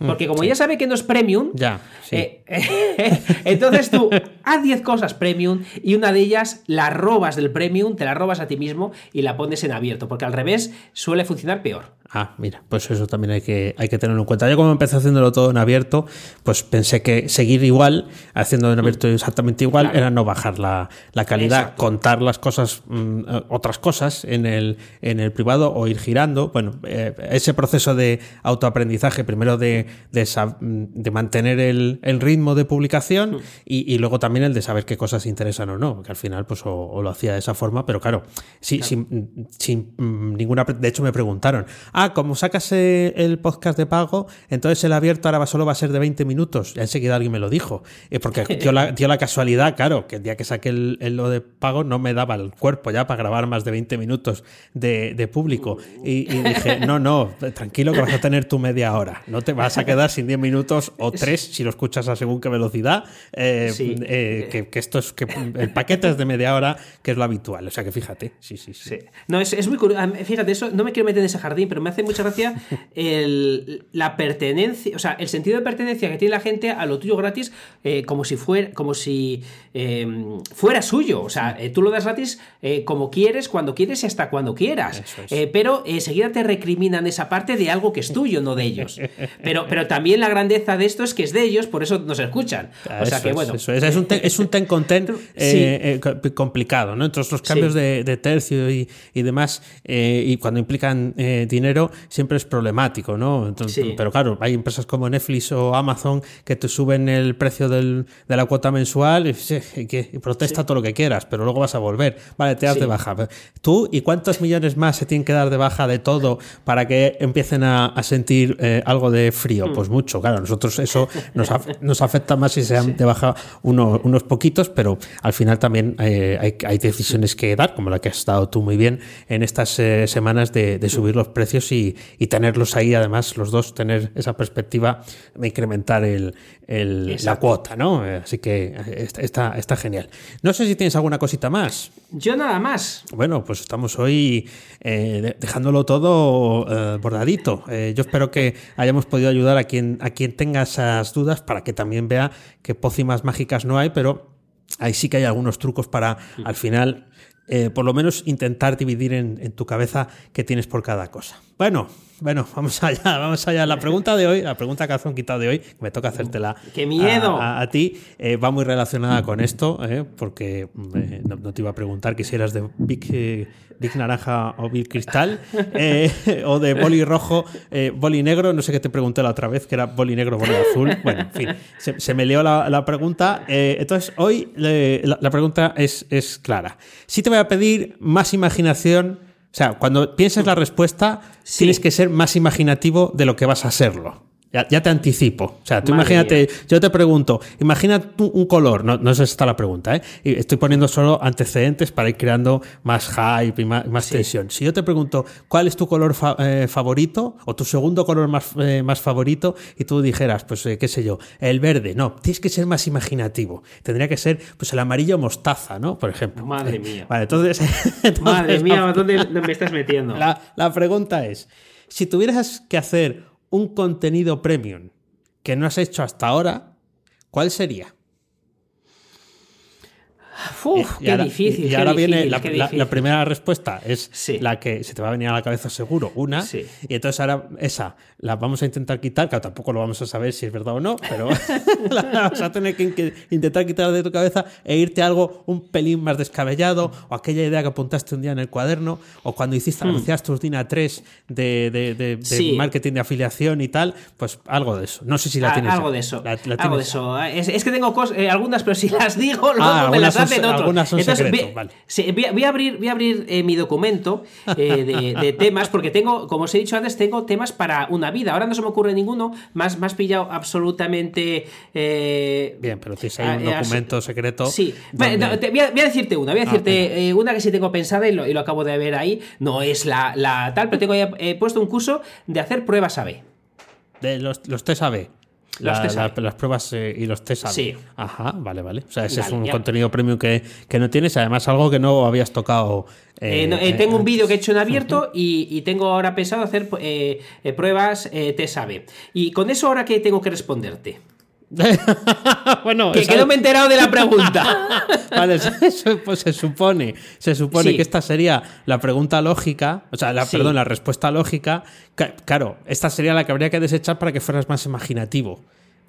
Mm, Porque como ya sabe que no es premium, ya, eh, entonces tú haz 10 cosas premium y una de ellas la robas del premium, te la robas a ti mismo y la pones en abierto, porque al revés suele funcionar peor. Ah, mira, pues eso también hay que, hay que tenerlo en cuenta. Yo como empecé haciéndolo todo en abierto, pues pensé que seguir igual, haciendo en abierto exactamente igual, era no bajar la, calidad, contar las cosas, mm, otras cosas en el, en el privado o ir girando. Bueno, eh, ese proceso de autoaprendizaje, primero de, de, mantener el, ritmo de publicación mm. y, luego también el de saber qué cosas interesan o no, que al final pues o, lo hacía de esa forma, pero claro, sí, Sin, sin, mm, ninguna... De hecho me preguntaron, ah, como sacas eh, el podcast de pago, entonces el abierto ahora solo va a ser de 20 minutos. Ya enseguida alguien me lo dijo. Eh, porque dio la, dio la, casualidad, claro, que el día que saqué el, lo de pago no me daba el cuerpo ya para grabar más de 20 minutos de, público. Y, dije, no, no, tranquilo que vas a tener tu media hora. No te vas a quedar sin 10 minutos o 3 si lo escuchas a según qué velocidad. Eh, que, esto es que el paquete es de media hora, que es lo habitual. O sea que fíjate, sí, sí, sí. No, es, es muy curioso. Fíjate, eso no me quiero meter en ese jardín, pero me hace mucha gracia el, la pertenencia, o sea, el sentido de pertenencia que tiene la gente a lo tuyo gratis eh, como si fuera, como si em, fuera suyo. O sea, eh, tú lo das gratis eh, como quieres, cuando quieres y hasta cuando quieras. pero enseguida te recriminan esa parte de algo que es tuyo, no de ellos. Pero, pero también la grandeza de esto es que es de ellos, por eso nos escuchan. O sea que bueno. Es, un ten, es un ten content complicado, ¿no? Entre los cambios de, tercio y, y demás, y cuando implican dinero siempre es problemático, ¿no? Entonces, Pero claro, hay empresas como Netflix o Amazon que te suben el precio de la cuota mensual y, que, protesta todo lo que quieras, pero luego vas a volver. Vale, te das de baja. ¿Tú y cuántos millones más se tienen que dar de baja de todo para que empiecen a, sentir eh, algo de frío? Pues mucho, claro. Nosotros eso nos, nos afecta más si se han de baja unos poquitos, pero al final también eh, hay, hay, decisiones que dar, como la que has estado tú muy bien en estas eh, semanas de, de, subir los precios y, y, tenerlos ahí, además, los dos, tener esa perspectiva de incrementar el, el, la cuota, ¿no? Así que está, está genial. No sé si tienes alguna cosita más. Yo nada más. Bueno, pues estamos hoy eh, dejándolo todo eh, bordadito. Eh, yo espero que hayamos podido ayudar a quien, a quien tenga esas dudas para que también vea que pócimas mágicas no hay, pero ahí sí que hay algunos trucos para al final por lo menos intentar dividir en, en, tu cabeza qué tienes por cada cosa. Bueno, bueno, vamos allá, vamos allá. La pregunta de hoy, la pregunta que has quitado de hoy, que me toca hacértela ¡Qué miedo! A, ti, eh, va muy relacionada con esto, eh, porque eh, no, no, te iba a preguntar que si eras de Big, eh, Big Naranja o Big Cristal, o de Boli Rojo, Boli Negro, no sé qué te pregunté la otra vez, que era Boli Negro, Boli Azul. Bueno, en fin, se, se me lió la, la pregunta. entonces, hoy la, la, pregunta es, es clara. Sí te voy a pedir más imaginación o sea, cuando pienses la respuesta, sí. tienes que ser más imaginativo de lo que vas a serlo. Ya, ya, te anticipo. O sea, tú Madre imagínate, mía. yo te pregunto, imagina un color, no, no es esta la pregunta, ¿eh? Estoy poniendo solo antecedentes para ir creando más hype y más, más sí. tensión. Si yo te pregunto, ¿cuál es tu color fa eh, favorito o tu segundo color más, eh, más favorito? Y tú dijeras, pues, eh, qué sé yo, el verde. No, tienes que ser más imaginativo. Tendría que ser, pues, el amarillo mostaza, ¿no? Por ejemplo. Madre mía. Vale, entonces. entonces Madre mía, ¿dónde me estás metiendo? La, la pregunta es, si tuvieras que hacer un contenido premium que no has hecho hasta ahora, ¿cuál sería? Uf, y, qué ahora, difícil. Y, y qué ahora difícil, viene la, primera respuesta, es sí. la que se te va a venir a la cabeza seguro, una. Sí. Y entonces ahora esa la vamos a intentar quitar, que tampoco lo vamos a saber si es verdad o no, pero la vas a tener que intentar quitar de tu cabeza e irte a algo un pelín más descabellado, o aquella idea que apuntaste un día en el cuaderno, o cuando hiciste, Hmm. anunciaste tus DINA 3 de, de, de, de Sí. marketing de afiliación y tal, pues algo de eso. No sé si la Ah, tienes. algo ya. de eso. La- la algo de eso. Es, es que tengo cos- eh, algunas, pero si las digo, luego Ah, me las algunas algunas son Entonces, voy, vale. sí, voy a, voy a abrir, voy a abrir eh, mi documento eh, de, de temas, porque tengo, como os he dicho antes, tengo temas para una vida. Ahora no se me ocurre ninguno, más, más pillado absolutamente. eh, Bien, pero ahí ah, un documento secreto. Sí, donde- Bueno, no, te- voy, a, voy a decirte una, voy a Ah, decirte una que sí tengo pensada y lo, y lo acabo de ver ahí. No es la, la tal, pero tengo ya puesto un curso de hacer pruebas AB. De los, los test AB. La- la- las pruebas eh, y los test. Sí. Ajá, vale, vale. O sea, ese es un ya. contenido premium que, que no tienes, además algo que no habías tocado. Eh, eh, no, tengo un vídeo que he hecho en abierto y, y tengo ahora pensado hacer pruebas test AB. Y con eso ahora que tengo que responderte. bueno, Que, esa- que no me he enterado de la pregunta. Vale, eso, pues se supone, se supone Sí. que esta sería la pregunta lógica, o sea, la, Sí. perdón, la respuesta lógica. Ca- Claro, esta sería la que habría que desechar para que fueras más imaginativo.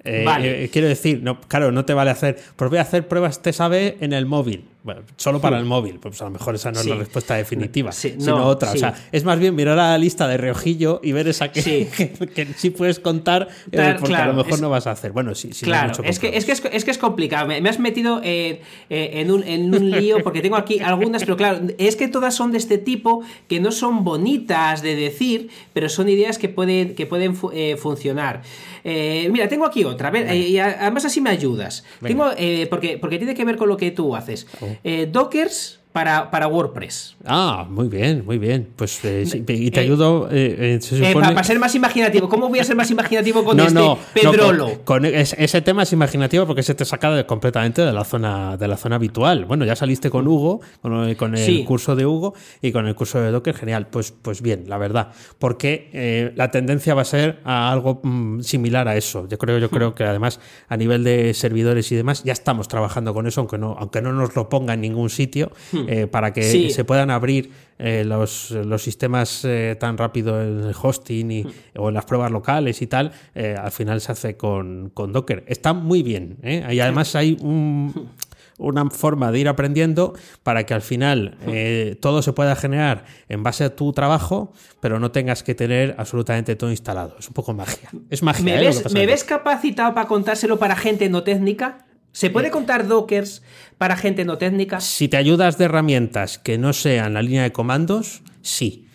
Eh, Vale. eh, quiero decir, no, claro, no te vale hacer, pues voy a hacer pruebas test AB en el móvil. Bueno, solo para el móvil, pues a lo mejor esa no es la respuesta definitiva, Sí, sino no, otra. sí. O sea, es más bien mirar a la lista de reojillo y ver esa que Sí. que, que sí puedes contar, eh, Claro, porque a lo mejor es- no vas a hacer. Bueno, sí, sí. Claro, es que, es, que es, es que es complicado. Me, me has metido eh, eh, en, un, en un lío porque tengo aquí algunas, pero claro, es que todas son de este tipo que no son bonitas de decir, pero son ideas que pueden, que pueden fu- eh, funcionar. Eh, mira, tengo aquí otra, a ver, eh, y además así me ayudas. Venga. Tengo, eh, porque, porque tiene que ver con lo que tú haces. Oh. Eh, Dockers para, para WordPress. Ah, muy bien, muy bien. Pues eh, sí, y te eh, ayudo. eh, eh, se supone- para, ser más imaginativo. ¿Cómo voy a ser más imaginativo con no, este no, no, Pedrolo? con- con es- ese tema es imaginativo porque se te saca de- completamente de la zona de la zona habitual. Bueno, ya saliste con Hugo, con, el- con el Sí. curso de Hugo y con el curso de Docker, genial. Pues, pues bien, la verdad, porque eh, la tendencia va a ser a algo mm, similar a eso. Yo creo, yo Hmm. creo que además a nivel de servidores y demás ya estamos trabajando con eso, aunque no, aunque no nos lo ponga en ningún sitio, eh, para que. Sí. se puedan abrir eh, los, los sistemas eh, tan rápido en el hosting y, o en las pruebas locales y tal, al final se hace con, con Docker. Está muy bien. ¿eh? Y además hay un- una forma de ir aprendiendo para que al final eh, todo se pueda generar en base a tu trabajo, pero no tengas que tener absolutamente todo instalado. Es un poco magia. Es magia. ¿Me ¿eh? lo que ves, pasa ¿me en ves capacitado para contárselo para gente no técnica? ¿Se puede contar Dockers para gente no técnica? Si te ayudas de herramientas que no sean la línea de comandos, sí.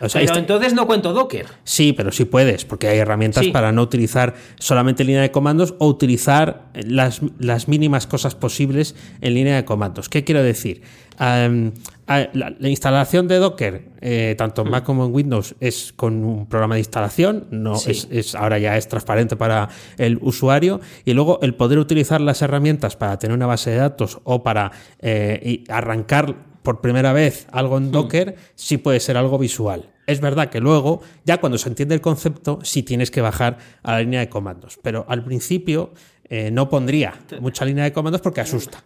O sea, Pero este- entonces no cuento Docker. Sí, pero sí puedes, porque hay herramientas Sí. para no utilizar solamente línea de comandos o utilizar las, las mínimas cosas posibles en línea de comandos. ¿Qué quiero decir? La, la instalación de Docker, eh, tanto en Mac como en Windows, es con un programa de instalación, no Sí. es, es- ahora ya es transparente para el usuario, y luego el poder utilizar las herramientas para tener una base de datos o para eh, arrancar por primera vez algo en Docker, sí puede ser algo visual. Es verdad que luego, ya cuando se entiende el concepto, sí tienes que bajar a la línea de comandos. Pero al principio eh, no pondría mucha línea de comandos porque asusta.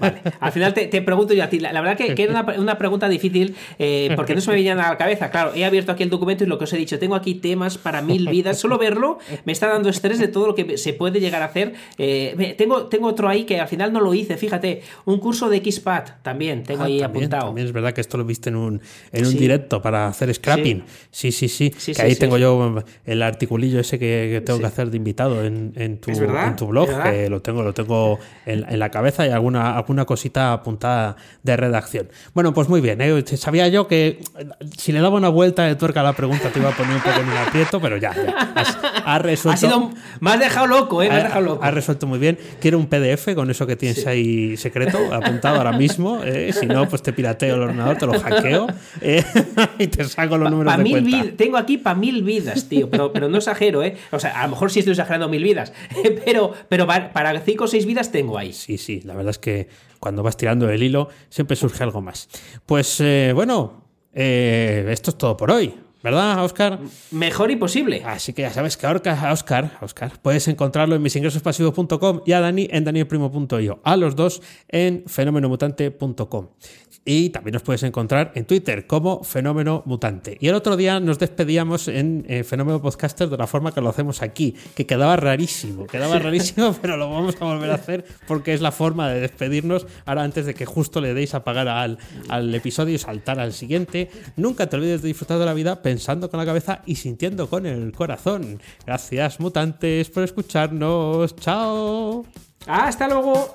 Vale. Al final te, te pregunto yo a ti. La, la verdad que, que era una, una pregunta difícil eh, porque no se me venían a la cabeza. Claro, he abierto aquí el documento y lo que os he dicho, tengo aquí temas para mil vidas. Solo verlo me está dando estrés de todo lo que se puede llegar a hacer. Eh, tengo, tengo otro ahí que al final no lo hice. Fíjate, un curso de XPAD también tengo Ah, ahí también, apuntado. también es verdad que esto lo viste en un, en un Sí. directo para hacer scrapping. Sí, sí, sí. Sí, que sí, ahí sí, tengo sí. yo el articulillo ese que, que tengo Sí. que hacer de invitado en, en tu, en tu blog, que lo tengo, lo tengo en, en la cabeza y alguna, alguna cosita apuntada de redacción. Bueno, pues muy bien. ¿eh? Sabía yo que eh, si le daba una vuelta de tuerca a la pregunta te iba a poner un poco en un aprieto, pero ya, ya. Has, has resuelto. Ha sido, me has dejado loco, ¿eh? Me has Ha- dejado loco. Has resuelto muy bien. Quiero un PDF con eso que tienes ahí secreto apuntado ahora mismo. eh, Si no, pues te pirateo el ordenador, te lo hackeo eh, y te saco los números Pa de mil cuenta. vid- tengo aquí para mil vidas, tío, pero, pero no exagero, ¿eh? O sea, a lo mejor sí estoy exagerando mil vidas, pero, pero pa- para cinco o seis vidas tengo ahí. Sí, sí, la verdad es que cuando vas tirando el hilo siempre surge algo más. Pues eh, bueno, eh, esto es todo por hoy, ¿verdad, Oscar? Mejor imposible. Así que ya sabes que a Orca- a Oscar, a Oscar, puedes encontrarlo en misingresospasivos.com y a Dani en danielprimo.io. A los dos en fenomenomutante.com. Y también nos puedes encontrar en Twitter como Fenómeno Mutante. Y el otro día nos despedíamos en eh, Fenómeno Podcaster de la forma que lo hacemos aquí, que quedaba rarísimo, quedaba rarísimo, pero lo vamos a volver a hacer porque es la forma de despedirnos ahora antes de que justo le deis a pagar al, al episodio y saltar al siguiente. Nunca te olvides de disfrutar de la vida pensando con la cabeza y sintiendo con el corazón. Gracias, mutantes, por escucharnos. Chao. Hasta luego.